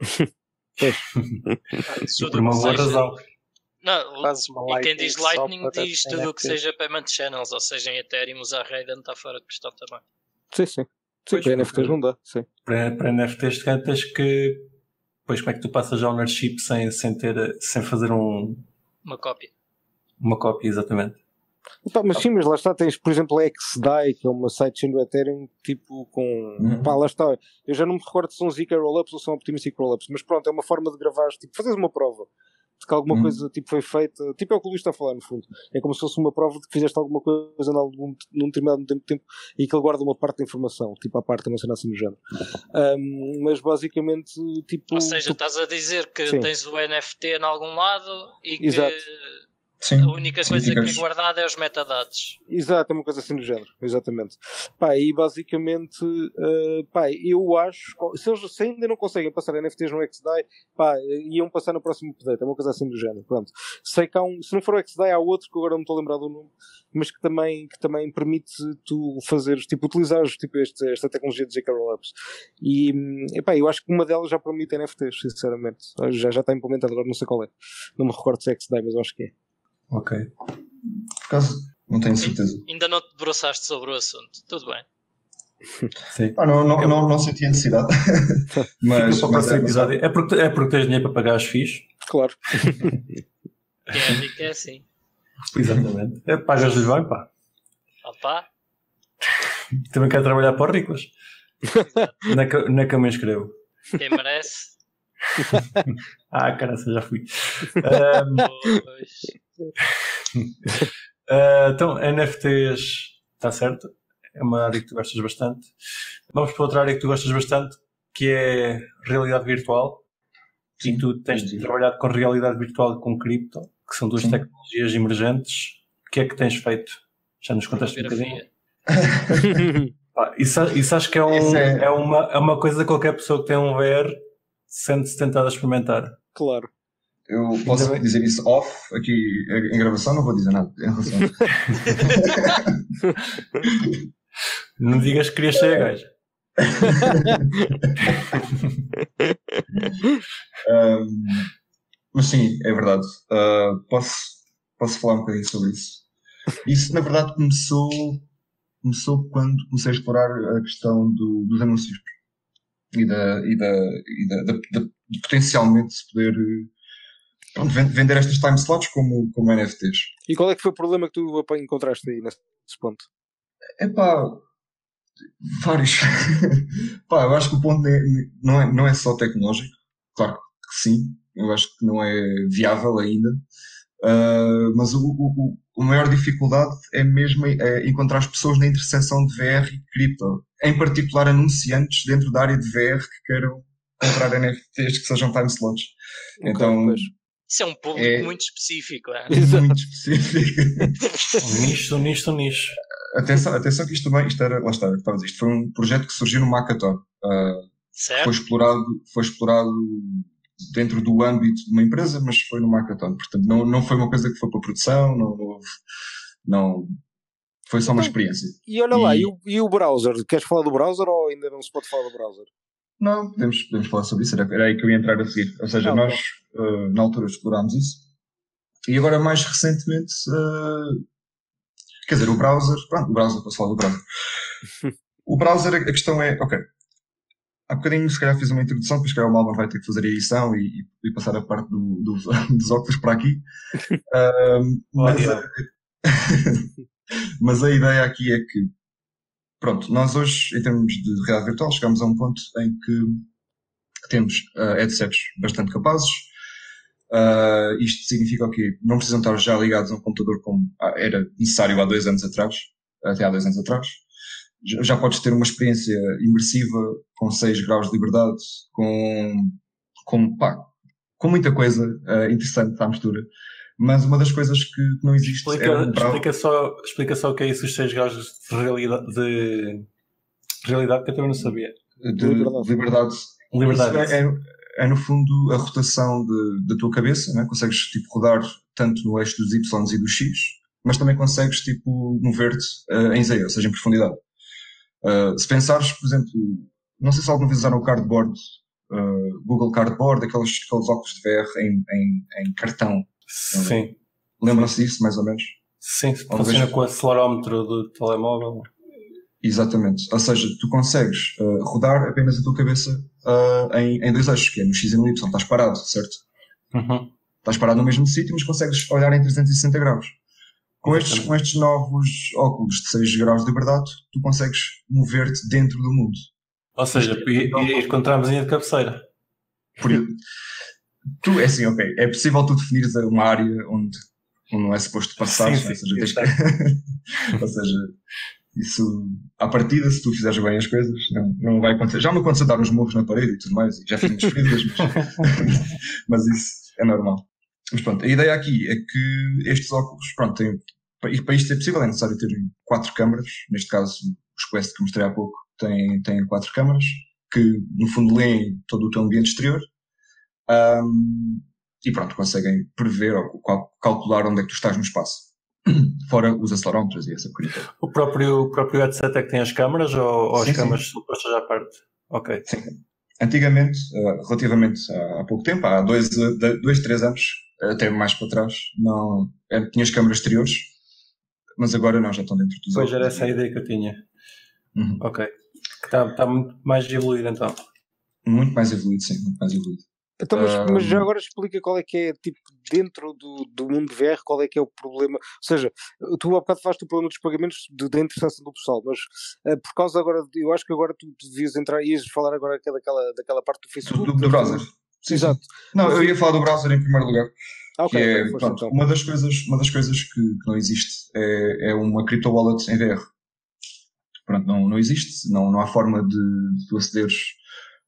*laughs* por uma boa razão. Não, e quem diz Lightning diz tudo o que seja payment channels, ou seja, em Ethereum usar Raiden está fora de questão também. Sim, sim. Sim, pois, para NFTs não dá, sim. Para, para NFTs tens que. Pois como é que tu passas a ownership sem, sem, ter, sem fazer um. Uma cópia. Uma cópia, exatamente. Opa, mas sim, mas lá está, tens por exemplo a XDAI, que é uma sidechain do Ethereum, tipo com. Uhum. Pá, lá está. Eu já não me recordo se são Zika Rollups ou são Optimistic Rollups, mas pronto, é uma forma de gravar, tipo, fazes uma prova que alguma hum. coisa tipo, foi feita, tipo é o que o Luís está a falar no fundo. É como se fosse uma prova de que fizeste alguma coisa num, num determinado tempo, e que ele guarda uma parte da informação, tipo a parte, não sei assim do género. Um, mas basicamente, tipo. Ou seja, tu... estás a dizer que Sim. tens o NFT em algum lado e que. Exato Sim, a única coisa que é guardada é os metadados. Exato, é uma coisa assim do género, exatamente. Pá, e basicamente, uh, pá, eu acho, se eles se ainda não conseguem passar NFTs no XDAI, pá, iam passar no próximo update, é uma coisa assim do género, pronto. Sei que há um, se não for o XDAI, há outro que agora não estou a lembrar do nome, mas que também, que também permite tu fazeres, tipo, utilizares tipo, este, esta tecnologia de ZK Rollups. E, epá, eu acho que uma delas já permite NFTs, sinceramente. Já, já está implementado, agora não sei qual é. Não me recordo se é XDAI, mas eu acho que é. Ok. Por acaso, não tenho certeza. Ainda não te debruçaste sobre o assunto. Tudo bem. Sim. Ah, não, não, não, não senti a necessidade. *laughs* mas, mas é, episódio. É, porque, é porque tens dinheiro para pagar as FIIs? Claro. *laughs* é, é assim. Exatamente. É, Pagas-lhe bem, pá. Opa. Também quero trabalhar para os ricos. Na que, na que eu me inscrevo. Quem merece. *laughs* ah, cara, já fui. Um, uh, *laughs* então, NFTs, está certo? É uma área que tu gostas bastante. Vamos para outra área que tu gostas bastante, que é realidade virtual. Sim. E tu tens Sim. trabalhado com realidade virtual e com cripto, que são duas Sim. tecnologias emergentes. O que é que tens feito? Já nos contaste um bocadinho? *laughs* ah, isso, isso acho que é, um, é... é... uma, é uma coisa que qualquer pessoa que tem um VR sente-se tentado a experimentar. Claro. Eu posso dizer isso off aqui em gravação, não vou dizer nada em relação. *laughs* não digas que querias ser a gaja. *laughs* um, mas sim, é verdade. Uh, posso, posso falar um bocadinho sobre isso. Isso, na verdade, começou, começou quando comecei a explorar a questão do, dos anúncios e, da, e, da, e da, da, da de potencialmente poder pronto, vender estas time slots como, como NFTs. E qual é que foi o problema que tu encontraste aí nesse ponto? É pá, vários. *laughs* pá, eu acho que o ponto não é, não é só tecnológico, claro que sim, eu acho que não é viável ainda. Uh, mas o, o, o, maior dificuldade é mesmo é encontrar as pessoas na interseção de VR e cripto, em particular anunciantes dentro da área de VR que queiram comprar NFTs que sejam time slots. Okay, então, pois. Isso é um público é... muito específico. É? *laughs* Muito específico. *laughs* um nicho, um nicho, um nicho. Atenção, atenção que isto também, isto era, lá está, isto foi um projeto que surgiu no Macaton. Uh, certo. Foi explorado, foi explorado dentro do âmbito de uma empresa, mas foi no Macaton. Portanto, não, não foi uma coisa que foi para produção, não houve, não, foi só uma então, experiência. E olha lá, e o, e o browser? Queres falar do browser ou ainda não se pode falar do browser? Não, podemos, podemos falar sobre isso, era, era aí que eu ia entrar a seguir. Ou seja, nós uh, na altura explorámos isso e agora mais recentemente, uh, quer dizer, o browser, pronto, o browser, posso falar do browser. *laughs* o browser, a questão é, ok, há bocadinho se calhar fiz uma introdução, depois se calhar o Malman vai ter que fazer a edição e, e passar a parte do, do, *laughs* dos óculos para aqui. *laughs* Uh, mas, a, mas a ideia aqui é que pronto, nós hoje, em termos de realidade virtual, chegamos a um ponto em que temos uh, headsets bastante capazes. Uh, isto significa o quê? Não precisam estar já ligados a um computador como era necessário há dois anos atrás, até há dois anos atrás. Já, já podes ter uma experiência imersiva com 6 graus de liberdade, com, com, pá, com muita coisa uh, interessante à mistura. Mas uma das coisas que não existe explica, é um explica, só, explica só o que é isso, os 6 graus de realidade, de realidade que eu também não sabia. De liberdade. Liberdade. É, é, é, no fundo a rotação de, da tua cabeça, né? consegues tipo rodar tanto no eixo dos Y e dos X, mas também consegues tipo mover-te uh, em Z, ou seja, em profundidade. Uh, se pensares, por exemplo, não sei se alguma vez usaram o cardboard, uh, Google Cardboard, aqueles, aqueles óculos de VR em, em, em cartão Sim. Lembram-se disso, mais ou menos? Sim, funciona com o acelerómetro do telemóvel. Exatamente. Ou seja, tu consegues uh, rodar apenas a tua cabeça uh, em, em dois eixos, que é no X e no Y. Estás parado, certo? Uhum. Estás parado no mesmo sítio, mas consegues olhar em 360 graus. Com estes, com estes novos óculos de 6 graus de liberdade, tu consegues mover-te dentro do mundo. Ou seja, ir contra a mesinha de cabeceira. Por, *laughs* tu, é assim, ok, é possível tu definires uma área onde, onde não é suposto passar, sim, sim, ou, seja, que... *laughs* ou seja, isso, à partida, se tu fizeres bem as coisas, não, não vai acontecer. Já me aconteceu dar uns morros na parede e tudo mais, e já fiz umas feridas, mas, *laughs* mas isso é normal. Mas pronto, a ideia aqui é que estes óculos, pronto, têm, para isto ser possível é necessário ter quatro câmaras, neste caso os Quest que mostrei há pouco têm, têm quatro câmaras, que no fundo leem todo o teu ambiente exterior um, e pronto, conseguem prever ou calcular onde é que tu estás no espaço. *clears throat* Fora os acelerómetros e essa coisa. O próprio, o próprio headset é que tem as câmaras ou, ou as sim, câmaras são postas à parte? Ok. Sim. Antigamente, uh, relativamente há pouco tempo, há dois, dois, três anos, até mais para trás, não, tinha as câmaras exteriores, mas agora não, já estão dentro dos Pois era essa a ideia que eu tinha. Uhum. Ok. Está, está muito mais evoluído então. Muito mais evoluído, sim, muito mais evoluído. Então, mas, um... mas, já agora explica qual é que é, tipo, dentro do, do mundo VR, qual é que é o problema. Ou seja, tu há bocado falaste do problema dos pagamentos de, da interseção do pessoal, mas uh, por causa agora, eu acho que agora tu, devias entrar, ias falar agora daquela, daquela parte do Facebook. Do, do browser. Sim, Exato. Não, mas, eu ia falar do browser em primeiro lugar. Ah, okay, é, okay, pronto, então. uma das coisas, uma das coisas que, que não existe é, é uma crypto wallet em VR. Pronto, não, não existe, não, não há forma de, de tu acederes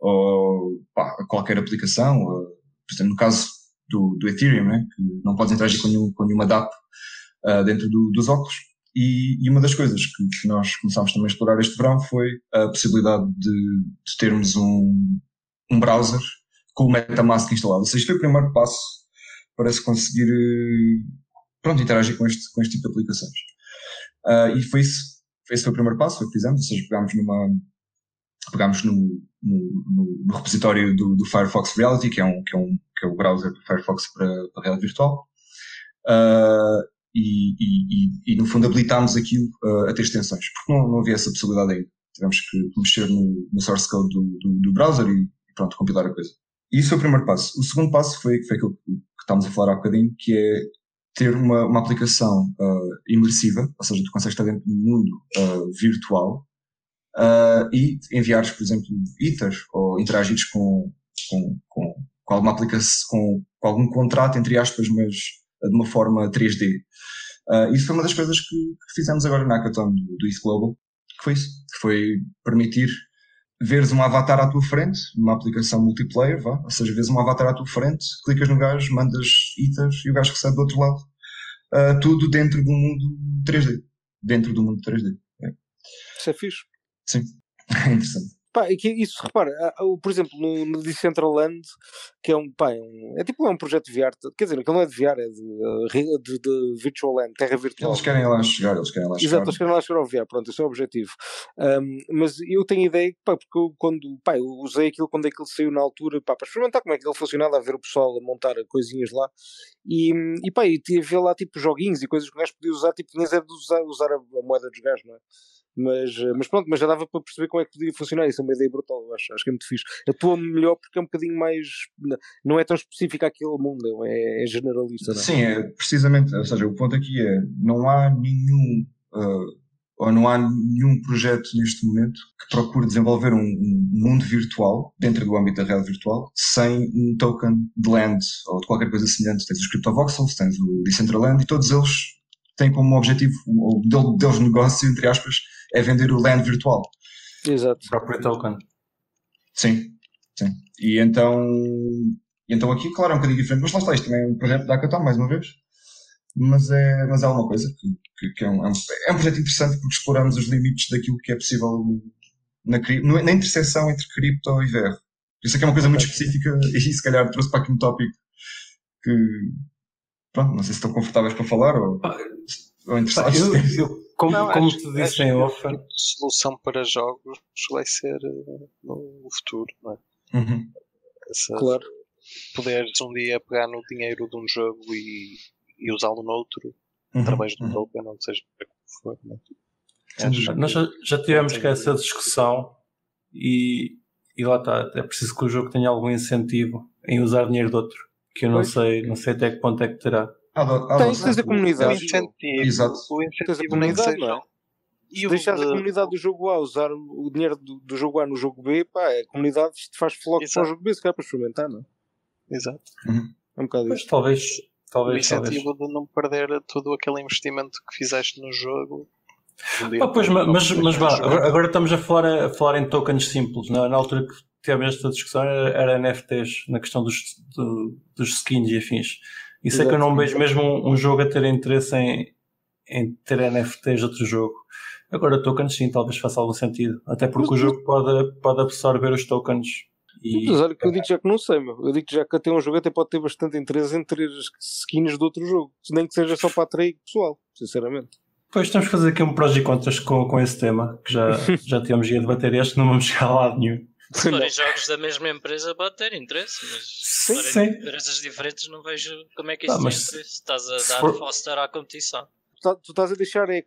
ou pá, qualquer aplicação, ou, por exemplo, no caso do, do Ethereum, né, que não podes interagir com, nenhum, com nenhuma DApp uh, dentro do, dos óculos. E, e, uma das coisas que, que, nós começámos também a explorar este verão foi a possibilidade de, de termos um, um browser com o MetaMask instalado. Ou seja, foi o primeiro passo para se conseguir pronto, interagir com este, com este tipo de aplicações. Uh, e foi isso, esse foi o primeiro passo, que fizemos, ou seja, pegámos numa, pegámos no, no, no repositório do, do, Firefox Reality, que é, um, que, é um, que é o browser do Firefox para, para a realidade virtual. Uh, e, e, e, no fundo habilitámos aquilo uh, a ter extensões, porque não, não havia essa possibilidade ainda. Tivemos que mexer no, no source code do, do, do browser e, pronto, compilar a coisa. E isso foi o primeiro passo. O segundo passo foi, foi aquilo que estávamos a falar há bocadinho, que é ter uma, uma aplicação uh, imersiva, ou seja, tu consegues estar dentro do mundo uh, virtual uh, e enviares, por exemplo, ethers ou interagires com, com, com, com alguma aplicação, com, com, algum contrato, entre aspas, mas de uma forma 3D. isso foi uma das coisas que, que fizemos agora na Hackathon do, do Global, que foi isso, que foi permitir veres um avatar à tua frente, numa aplicação multiplayer, vá, ou seja, vês um avatar à tua frente, clicas no gajo, mandas itens e o gajo recebe do outro lado. Uh, tudo dentro do mundo 3D. Dentro do mundo 3D. É. Isso é fixe. Sim, *laughs* é interessante. Pá, isso, repara, por exemplo, no, no Decentraland, que é um, pá, é, um, é tipo é um projeto de VR, quer dizer, aquilo não é de VR, é de, eh, de, de Virtual Land, Terra Virtual. Eles querem lá chegar, eles querem lá chegar. Exato, eles querem lá chegar ao VR, pronto, esse é o objetivo. Um, mas eu tenho ideia, pá, porque eu, quando, pá, eu usei aquilo quando aquilo saiu na altura, pá, para experimentar como é que ele funcionava, a ver o pessoal a montar coisinhas lá, e, e pá, e tive lá tipo joguinhos e coisas que o gajo podia usar, tipo, nem é de usar, usar a, a moeda dos gajos, não é? Mas, eh, mas pronto, mas já dava para perceber como é que podia funcionar. Isso é uma ideia brutal, acho, acho que é muito fixe. Atua melhor porque é um bocadinho mais. Não é tão específico àquele mundo, é, é generalista. Não? É? Sim, é precisamente. Ou seja, o ponto aqui é: não há nenhum. Uh, ou não há nenhum projeto neste momento que procure desenvolver um, um, mundo virtual, dentro do âmbito da realidade virtual, sem um token de land ou de qualquer coisa semelhante. Tens os CryptoVoxels, tens o Decentraland e todos eles têm como objetivo, o deles negócio, entre aspas, é vender o land virtual. Exato. O próprio token. Sim, sim. E então, então aqui, claro, é um bocadinho diferente, mas lá está, isto também é um projeto da Hackathon, mais uma vez. Mas é, mas é uma coisa que, que, que é, um, é, um, é um projeto interessante porque exploramos os limites daquilo que é possível na, na interseção entre cripto e VR. Isso aqui é uma coisa muito específica e se calhar trouxe para aqui um tópico que, pronto, não sei se estão confortáveis para falar ou, ou interessados. Eu, eu, como, não, como acho, tu disse em off. A solução para jogos vai ser uh, no futuro, não é? Uhum. Essa, claro. Poderes um dia pegar no dinheiro de um jogo e, e usá-lo noutro uhum. através de um uhum. token, não seja para que for. Não é? Nós já, já tivemos que essa discussão e, e lá está, é preciso que o jogo tenha algum incentivo em usar dinheiro de outro, que eu não sei, não sei até que ponto é que terá. Tens, tens a comunidade. O incentivo, Exato. O incentivo tens a comunidade, não é? Se deixares de... a comunidade do jogo A usar o dinheiro do, do, jogo A no jogo B, pá, a comunidade te faz floco para o jogo B, se calhar para experimentar, não é? Exato. Uhum. É um bocado pois, isso. Talvez, talvez. O incentivo talvez. de não perder todo aquele investimento que fizeste no jogo. Um pois, mas, mas, mas vá, agora, agora, estamos a falar, a falar em tokens simples. Na, na altura que tivemos esta discussão era, era NFTs, na questão dos, do, dos skins e afins. Isso é que eu não vejo mesmo um, um, jogo a ter interesse em, em ter NFTs de outro jogo. Agora, tokens sim, talvez faça algum sentido. Até porque mas, o jogo pode, pode absorver os tokens. E... Mas olha que eu digo já que não sei, meu. Eu digo já que até um jogo até pode ter bastante interesse em ter as skins de outro jogo. Nem que seja só para atrair pessoal, sinceramente. Pois temos que fazer aqui um prós e contras com, com esse tema, que já, *laughs* já tínhamos ido debater este, não vamos chegar a lado nenhum. Se forem jogos da mesma empresa pode ter interesse, mas se forem empresas diferentes não vejo como é que isso tem interesse. Estás a dar for... foster à competição. Tu, tu estás a deixar é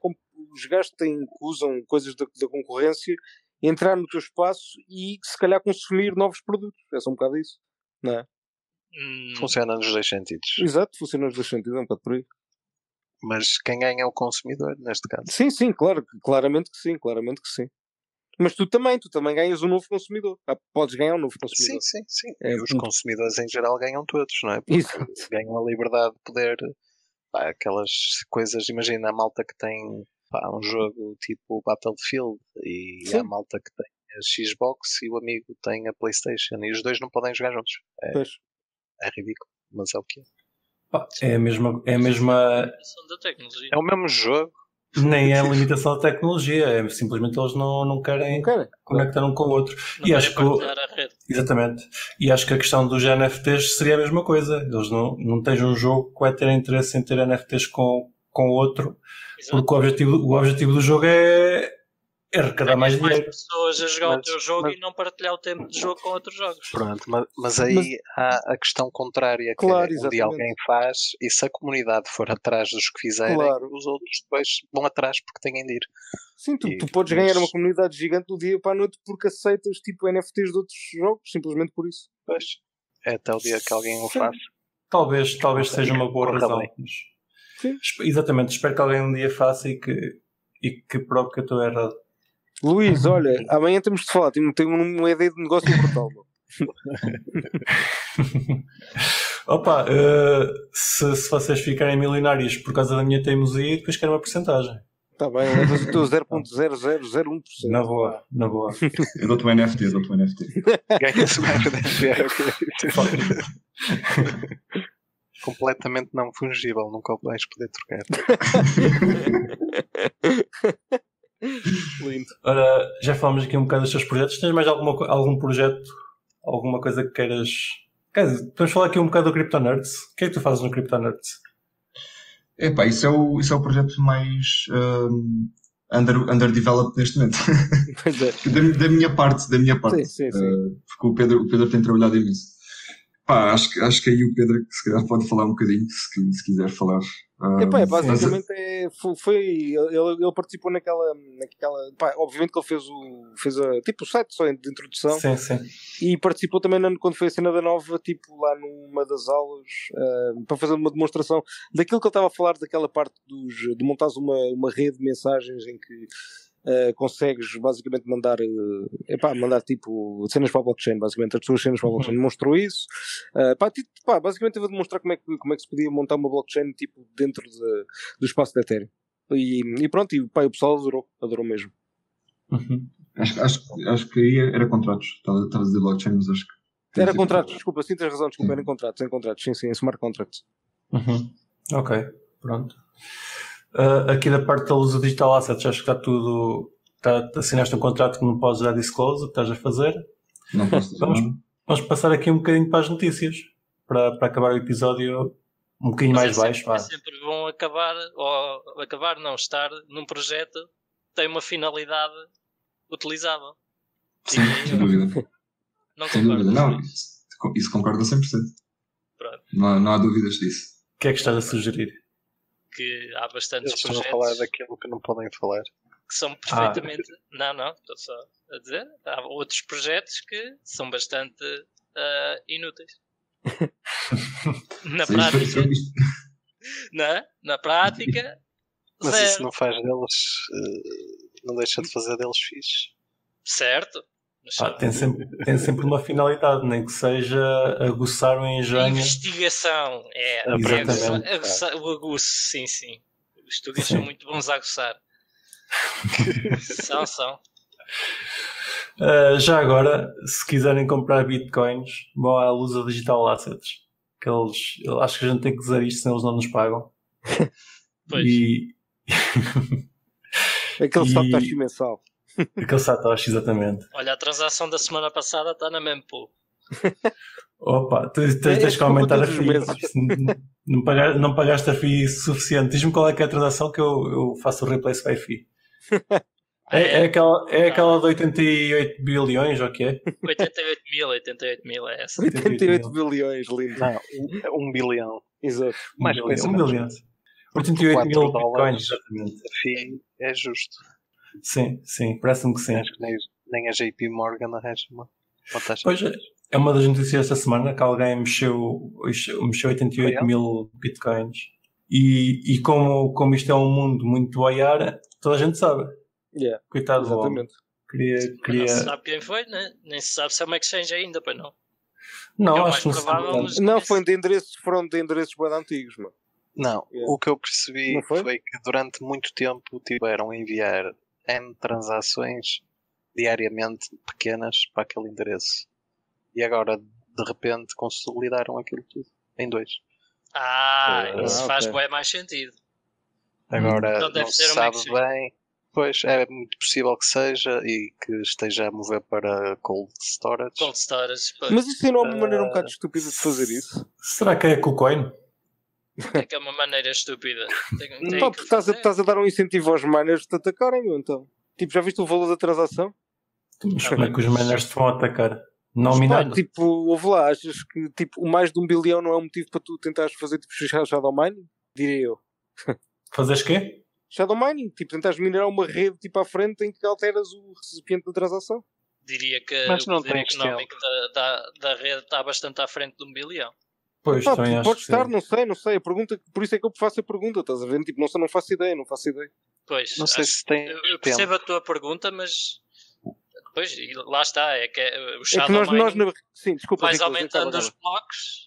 os gajos que, têm, que usam coisas da, da, concorrência entrar no teu espaço e se calhar consumir novos produtos. É só um bocado isso, não é? Hum... Funciona nos dois sentidos. Exato, funciona nos dois sentidos, é um bocado por aí. Mas quem ganha é o consumidor, neste caso. Sim, sim, claro, claramente que sim, claramente que sim. Mas tu também, tu também ganhas um novo consumidor. Ah, podes ganhar um novo consumidor. Sim, sim, sim. É, e os muito... consumidores em geral ganham todos, não é? Porque Exato. ganham a liberdade de poder. Pá, aquelas coisas, imagina a malta que tem pá, um jogo tipo Battlefield e sim. a malta que tem a Xbox e o amigo tem a PlayStation e os dois não podem jogar juntos. É, é ridículo, mas é o que é. É a mesma. É a mesma. É o mesmo jogo. Nem é limitação da tecnologia, é simplesmente eles não, não querem não conectar um com o outro. Não e acho que exatamente. E acho que a questão dos NFTs seria a mesma coisa. Eles não, não têm um jogo que vai ter interesse em ter NFTs com, com o outro, Exato. porque o objetivo, o objetivo do jogo é, é arrecadar mais dinheiro. mais pessoas a jogar mas, o teu jogo mas... e não partilhar o tempo de jogo com outros jogos. Pronto, mas, mas aí mas... há a questão contrária que claro, um dia alguém faz e se a comunidade for atrás dos que fizerem, claro. os outros depois vão atrás porque têm de ir. Sim, tu, e, tu podes mas... ganhar uma comunidade gigante do dia para a noite porque aceitas tipo NFTs de outros jogos, simplesmente por isso. Pois, é até o dia que alguém o faça. Talvez, talvez seja uma boa razão. Sim. Exatamente, espero que alguém um dia faça e que, e que prove que eu estou errado. Luís, *laughs* olha, amanhã temos de falar. Tenho, tenho uma ideia de negócio brutal. *laughs* Opa, uh, se, se vocês ficarem milionários por causa da minha teimosia, depois quero uma porcentagem. Está bem, levas o teu 0.0001%. Na boa, na boa. *laughs* Eu dou-te um NFT, eu dou-te um NFT. Ganha-se mais NFT. Completamente não fungível, nunca o vais poder trocar. *laughs* Lindo. Ora, já falamos aqui um bocado dos teus projetos. Tens mais alguma, algum projeto, alguma coisa que queiras. Quer dizer, vamos falar aqui um bocado do Crypto Nerds. O que é que tu fazes no Crypto Nerds? Epá, isso é o, isso é o projeto mais um, under, underdeveloped neste momento. *laughs* É. da, da, minha parte, da minha parte. Sim, sim, sim. Uh, porque o Pedro, o Pedro tem trabalhado imenso. Pá, acho, acho que aí o Pedro se calhar pode falar um bocadinho, se, se quiser falar. Um, Epá, é, basicamente é, foi, foi ele, ele, participou naquela, naquela pá, obviamente que ele fez o fez a, tipo o site só de introdução sim, sim. e participou também quando foi a cena da nova tipo lá numa das aulas uh, para fazer uma demonstração daquilo que ele estava a falar daquela parte dos, de montar uma, uma rede de mensagens em que Uh, consegues basicamente mandar, uh, epá, mandar tipo cenas para a blockchain, basicamente as tuas cenas para a blockchain. Uhum. Demonstrou isso. Uh, pá, tipo, pá, basicamente teve a demonstrar como é, que, como é que se podia montar uma blockchain tipo, dentro de, do espaço da Ethereum. E, e pronto, e pá, o pessoal adorou, adorou mesmo. Uhum. Acho, acho, acho que aí era contratos, estava a dizer blockchain, mas acho que. Era contratos, desculpa, sim, tens razão, desculpa, eram contratos, eram contratos, sim, sim, smart contracts. Uhum. Ok, pronto. Uh, aqui da parte da luz digital assets, acho que está tudo. Está, assinaste um contrato que não podes dar disclose, o que estás a fazer. Não posso vamos, vamos passar aqui um bocadinho para as notícias, para, para acabar o episódio um bocadinho Mas mais é baixo. É sempre bom acabar, ou acabar, não, estar num projeto que tem uma finalidade utilizável. Sim, sem dúvida. Não sem dúvida. Não, isso, isso concordo a 100%. Pronto. Não, há, não há dúvidas disso. O que é que estás a sugerir? Que há bastantes Eles projetos. Estão a falar daquilo que não podem falar. Que são perfeitamente. Ah. Não, não, estou só a dizer. Há outros projetos que são bastante uh, inúteis. *laughs* na prática. *laughs* na, na prática. Mas zero. isso não faz deles. Uh, não deixa de fazer deles fixes. Certo. Ah, tem, sempre, tem sempre uma finalidade, nem que seja aguçar o engenho. Investigação, é. Exatamente. Aguçar, o aguço, sim, sim. Os estúdios sim. são muito bons a aguçar. *laughs* são, são. Uh, já agora, se quiserem comprar bitcoins, vão à Lusa Digital Assets. Que eles, eu acho que a gente tem que usar isto, senão eles não nos pagam. *laughs* Pois. E. Aquele *laughs* e... stock mensal. *laughs* Aquele Satoshi, exatamente. Olha, a transação da semana passada está na mempool. *laughs* Opa, tu, tu tens é, que aumentar a FII. Não, pagaste, não pagaste a FII suficiente. Diz-me qual é que é a transação que eu, eu faço o replace by FII. *laughs* É, é, aquela, é aquela de 88 bilhões, ou o que é? 88 mil, 88 mil é essa. 88 bilhões, lindo. Não, um, um bilhão. Exato. Mais um bilhão. Um bilhão. 88 mil bitcoins, exatamente. A FII é justo. Sim, sim, parece-me que sim. Acho que nem, nem a JP Morgan arranja uma, uma taxa. Pois é, é uma das notícias desta semana que alguém mexeu, mexeu 88 mil bitcoins. E, e como, como isto é um mundo muito boiar, toda a gente sabe. Yeah, Coitado exatamente. Queria, queria... Não se sabe quem foi, né? nem se sabe se é uma exchange ainda, pois não. Não, é acho que não sabe. Não, foi de endereços, foram de endereços bem antigos, mano. Não, yeah. o que eu percebi foi? foi? que durante muito tempo tiveram a enviar N transações diariamente pequenas para aquele endereço. E agora, de repente, consolidaram aquilo tudo em dois. Ah, uh, isso faz okay. bem mais sentido. Agora, então não se sabe bem. Pois, é muito possível que seja e que esteja a mover para cold storage. Cold storage, pois. Mas isso não é uma maneira um bocado estúpida de fazer isso? Será que é KuCoin? É que é uma maneira estúpida. Tem, tem então, estás, a, estás a dar um incentivo aos miners de te atacarem, então. Tipo, já viste o valor da transação? Mas como é que os miners te vão atacar? Não minando? Tipo, ouve lá, achas que tipo, o mais de um bilhão não é um motivo para tu tentares fazer tipo Shadow Mining? Diria eu. *laughs* Fazes quê? Shadow Mining, tipo, tentares minerar uma rede tipo à frente em que alteras o recipiente da transação. Diria que Mas o poder económico da, da, da rede está bastante à frente de um bilhão. Pois, também pode estar, sim. não sei, não sei. A pergunta, por isso é que eu faço a pergunta, estás a ver? Tipo, não, sei, não faço ideia, não faço ideia. Pois, não sei se tem. Eu percebo tempo. a tua pergunta, mas. Pois, lá está, é que o Shadow é que nós, nós Sim, desculpa, vais aumentando os blocos,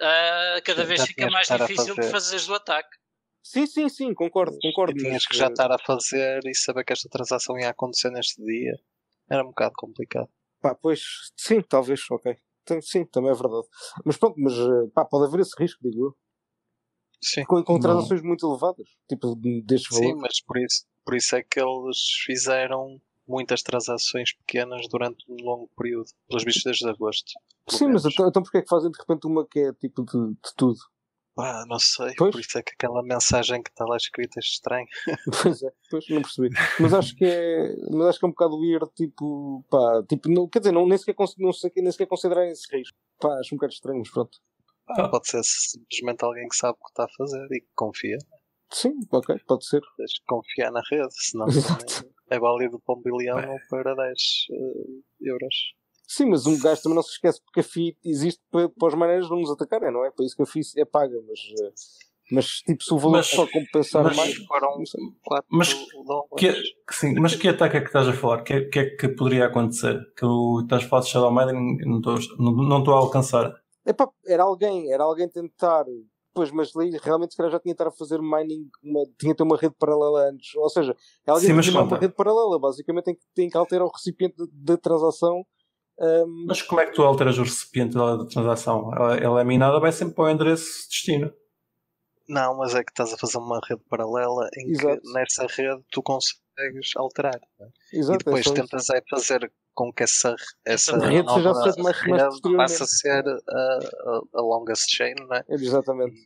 uh, cada vez fica mais difícil fazer. de fazeres o ataque. Sim, sim, sim, concordo, concordo. E tinhas que já estar a fazer e saber que esta transação ia acontecer neste dia. Era um bocado complicado. Pá, pois, sim, talvez, ok. Sim, também é verdade. Mas pronto, mas eh, pá, pode haver esse risco, digo eu. Sim. Com, com transações não. muito elevadas, tipo deste valor. Sim, mas por isso, por isso é que eles fizeram muitas transações pequenas durante um longo período, pelos bichos desde agosto. Sim, menos. mas então, então porque é que fazem de repente uma que é tipo de, de tudo? Pá, não sei, pois? por isso é que aquela mensagem que está lá escrita é estranha. *laughs* Pois é, pois não percebi. Mas acho que é, mas acho que é um bocado weird, tipo, pá, tipo, não, quer dizer, não, nem, sequer, não sei, nem sequer considerar esse risco. Pá, acho um bocado estranho, mas pronto. Ah, pode ser simplesmente alguém que sabe o que está a fazer e que confia. Sim, ok, pode ser. Tens que confiar na rede, senão *laughs* é válido para um bilhão ou para 10 uh, eh, euros. Sim, mas um gajo também não se esquece porque a FI existe para, para os maneiras não nos atacarem, não é? Para isso que a FI é paga, mas, eh, mas tipo, se o valor mas, só compensar mas, mais. Foram mas, que, sim, mas que ataque é que estás a falar? O que, que, é que poderia acontecer? Que o, estás a falar de Shadow Maiden não estou, não, não estou a alcançar. Epá, era alguém, era alguém tentar Pois, mas realmente se calhar já tinha de estar a fazer mining, uma, tinha de ter uma rede paralela antes. Ou seja, é alguém Sim, tinha uma rede paralela, basicamente tem que, tem que alterar o recipiente da transação. Um... Mas como é que tu alteras o recipiente da, transação? Ela, ela, é minada, vai sempre para o endereço destino. Não, mas é que estás a fazer uma rede paralela em Exato. que nessa rede tu consegues alterar. É? Exato, e depois é tentas é fazer com que essa, essa rede seja mais, mais passa a ser a, a, a longest chain, não é? Exatamente.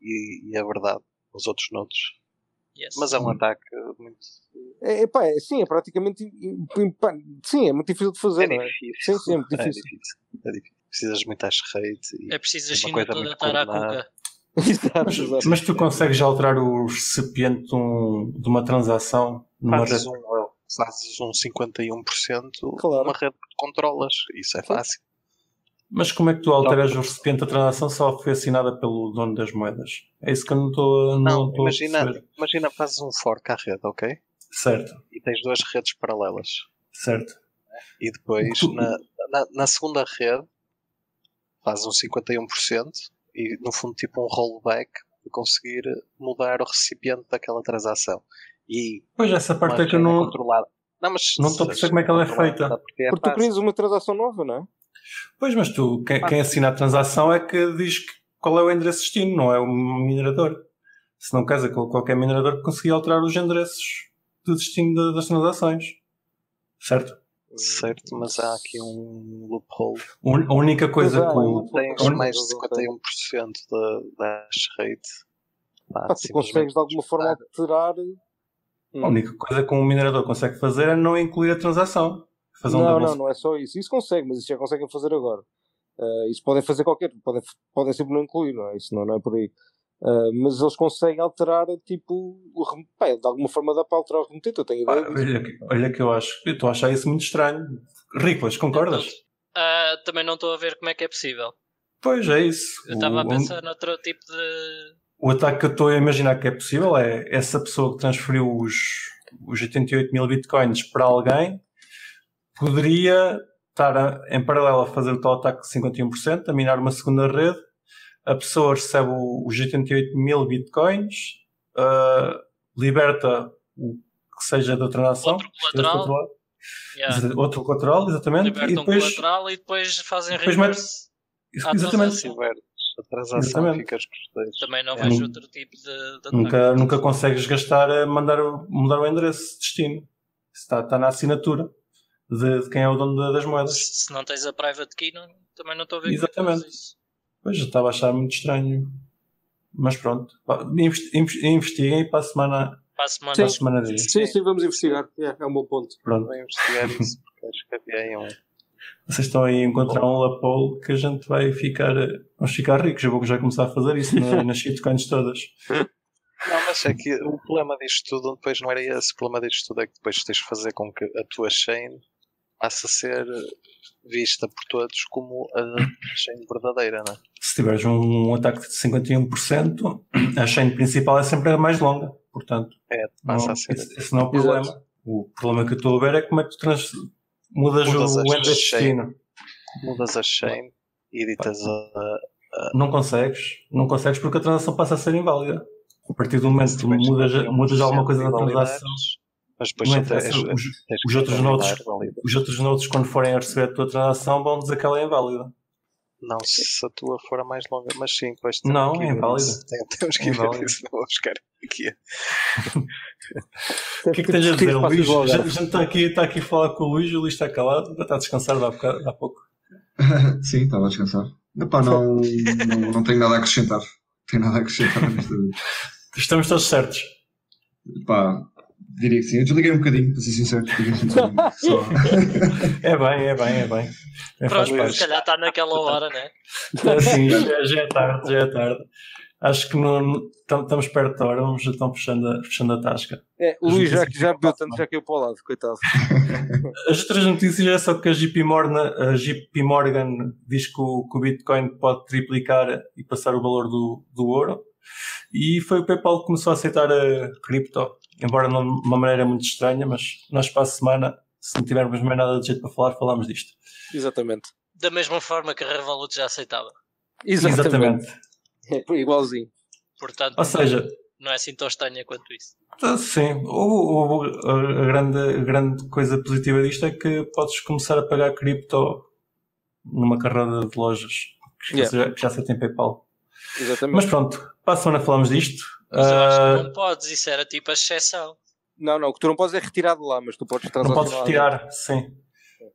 E, e, é verdade, os outros nodes. Yes. Mas é um ataque muito. É, é, pá, é, sim, é praticamente. Sim, é muito difícil de fazer. É, é? difícil. Sim, sim, é muito *laughs* é difícil. É difícil. É difícil. Precisas de muitas rate. É preciso a China toda estar à cuca. *laughs* mas, mas, tu consegues alterar o recipiente de, um, de uma transação numa rede? Um, fazes um 51% claro. uma rede que controlas. Isso é fácil. Mas como é que tu alteras não. o recipiente da transação só foi assinada pelo dono das moedas? É isso que eu não estou não, não imagina, imagina fazes um fork à rede, ok? Certo. E tens duas redes paralelas. Certo. E depois tu... na, na, na, segunda rede fazes um 51% e no fundo tipo um rollback para conseguir mudar o recipiente daquela transação. E pois essa parte é que eu não. Controlada. Não, mas não estou a perceber como é que ela é feita. Porque, é porque tu querias uma transação nova, não é? Pois, mas tu, quem, quem assina a transação é que diz que qual é o endereço destino, não é o minerador. Se não casa com qualquer minerador que conseguia alterar os endereços de destino das transações. Certo? Certo, mas há aqui um loophole. A única coisa que o. Tens mais de 51% da, das rate Pá, tu consegues de alguma forma alterar. A única coisa que um minerador consegue fazer é não incluir a transação. Fazer não, um não, não é só isso. Isso consegue, mas isso já conseguem fazer agora. Uh, isso podem fazer qualquer, podem, podem sempre não incluir, não é? Isso não, não é por aí. Uh, mas eles conseguem alterar, tipo, o, de alguma forma dá para alterar o remetente, eu tenho ideia. olha, que, olha que eu acho, eu estou a achar isso muito estranho. Riclas, concordas? Uh, também não estou a ver como é que é possível. Pois é isso. Eu estava a pensar um... noutro tipo de, o ataque que eu estou a imaginar que é possível é essa pessoa que transferiu os, os 88 mil bitcoins para alguém poderia estar a, em paralelo a fazer o tal ataque de 51%, a minar uma segunda rede, a pessoa recebe os 88 mil bitcoins, uh, liberta o que seja da transação, outro colateral, yeah. outro colateral exatamente, liberta e depois, um colateral e depois fazem depois reverse. Exatamente a transação Exatamente. ficas com Também não é. vejo outro tipo de, de nunca, nunca consegues gastar a mandar mudar o endereço de destino. Está, está na assinatura de, de, quem é o dono das moedas. Se, se não tens a private key, não, também não estou a ver Exatamente. Isso. Pois, estava a achar muito estranho. Mas pronto, investiguem e para a semana Para a semana. Sim, Para a semana diz. sim, sim, vamos investigar. É, é um bom ponto. Pronto. Vou investigar isso, porque acho que havia aí um. Vocês estão aí a encontrar um lapolo que a gente vai ficar, vamos ficar ricos. Eu vou já começar a fazer isso na, nas shitcoins todas. Não, mas é que o problema disto tudo depois não era esse. O problema disto tudo é que depois tens de fazer com que a tua chain passe a ser vista por todos como a chain verdadeira, não é? Se tiveres um ataque de 51%, a chain principal é sempre a mais longa. Portanto, É, passa não, a ser. esse, esse não é o problema. O problema que eu estou a ver é como é que tu trans, mudas, Mudas o, end destino. Mudas a chain e editas a. Não consegues, não consegues porque a transação passa a ser inválida. A partir do momento que tu mudas, mudas alguma coisa da transação, Mas depois tens, Os, tens os outros nodes, os outros nodes, quando forem a receber a tua transação, vão dizer que ela é inválida. Não se a tua for a mais longa, mas sim, depois Não, que é inválida. Temos que ir ver isso, não vou buscar aqui. O que é que tens a dizer, Luís? A gente está aqui, está aqui a falar com o Luís, o Luís está calado, está a descansar há, bocado, há pouco. *laughs* Sim, estava a descansar. Epá, não, não, não tenho nada a acrescentar. Tenho nada a acrescentar nesta. Estamos todos certos. Pá, diria que sim. Eu desliguei um bocadinho, para ser sincero. um. *laughs* Só... É bem, é bem, é bem. É, se calhar está naquela hora, né? Assim, já, já é tarde, já é tarde. Acho que não, tam- estamos perto da hora, vamos já estão fechando a, fechando a tasca. É, o Luís já, já bebeu tanto, já caiu para o lado, coitado. *laughs* As outras notícias é só que a JP Morgan, a JP Morgan diz que o, que o Bitcoin pode triplicar e passar o valor do, do ouro. E foi o PayPal que começou a aceitar a cripto, embora não de uma maneira muito estranha, mas nós para a semana, se não tivermos mais nada de jeito para falar, falamos disto. Exatamente. Da mesma forma que a Revolut já aceitava. Exatamente. É, igualzinho. Portanto, Ou seja, não é assim tão estranha quanto isso. Ah, Sim, o, o- a, a grande, a grande coisa positiva disto é que podes começar a pagar cripto numa carrada de lojas que, Yeah. já, que já aceitem PayPal. Exatamente. Mas pronto, para a semana falamos disto. Mas eu acho Ah, que não podes, isso era tipo a exceção. Não, não, o que tu não podes é retirar de lá, mas tu podes não transacionar. podes retirar, sim.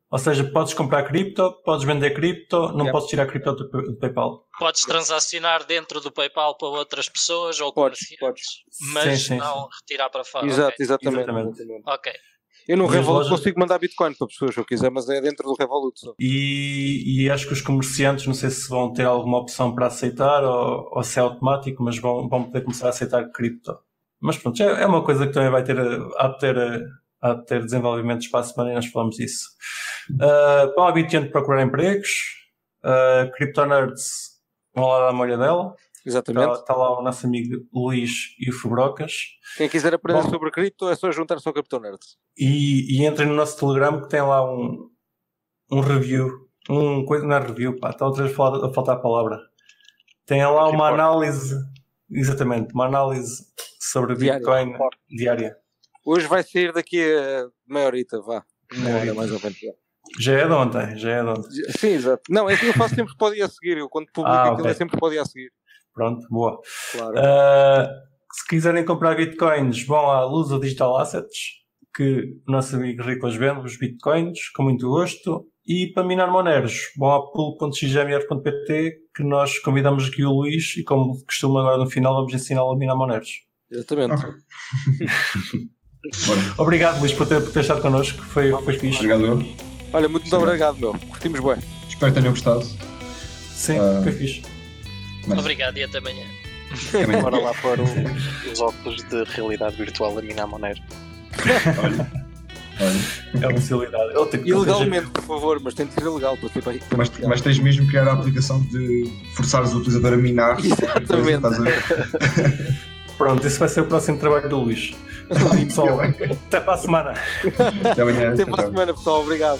Ou seja, podes comprar cripto, podes vender cripto, não Yeah. podes tirar cripto do, do PayPal. Podes transacionar dentro do PayPal para outras pessoas ou Podes, comerciantes, mas Sim, sim, não retirar para fora. Exato, Ok. exatamente. Exatamente. exatamente. Ok. Eu no Revolut lojas- consigo mandar Bitcoin para pessoas se eu quiser, mas é dentro do Revolut só. E, e acho que os comerciantes, não sei se vão ter alguma opção para aceitar ou, ou se é automático, mas vão, vão poder começar a aceitar cripto. Mas pronto, é, é uma coisa que também vai ter, há de ter, há de ter desenvolvimentos para a semana e nós falamos disso. Uh, vão à Bitcoin procurar empregos, uh, Crypto Nerds vão lá dar uma olhadela. Exatamente. Está, está lá o nosso amigo Luís e o Fubrocas. Quem quiser aprender Bom. sobre cripto é só juntar-se ao Crypto Nerd. E, e entrem no nosso Telegram que tem lá um, um review. Um coisa não é review, pá, está outra vez a faltar, a palavra. Tem lá uma importa. análise, exatamente, uma análise sobre Diária. Bitcoin diária. Hoje vai sair daqui a meia horita, vá. Uma hora mais ou menos. Já é de ontem, já é de ontem. Sim, exato. Não, é que eu faço sempre para o dia a seguir. Eu quando publico Ah, aquilo é sempre para o dia a seguir. Pronto, boa. Claro. Uh, se quiserem comprar bitcoins, vão à Lusa Digital Assets, que o nosso amigo Riclas vende os bitcoins, com muito gosto. E para minar moneros, vão a pool.xgmr.pt, que nós convidamos aqui o Luís, e como costumo agora no final, vamos ensiná-lo a minar moneros. Exatamente. Ok. Bora. *laughs* Obrigado, Luís, por ter, por ter estado connosco, foi, foi fixe. Obrigado, eu. Olha, muito Sim. obrigado, meu. Curtimos bem. Espero que tenham gostado. Sim, Ah. foi fixe. Mas, Obrigado e até amanhã. também- Bora lá pôr os óculos de realidade virtual a minar Monero. olha, olha. É uma facilidade. Ilegalmente, por favor, mas tem de ser legal para para Mas, mas tens mesmo que criar a aplicação de forçares o utilizador a minar. Exatamente. A? *laughs* Pronto, esse vai ser o próximo trabalho do Luís. *laughs* Pessoal, até para a semana. Até amanhã. Até para a semana, pessoal. Obrigado.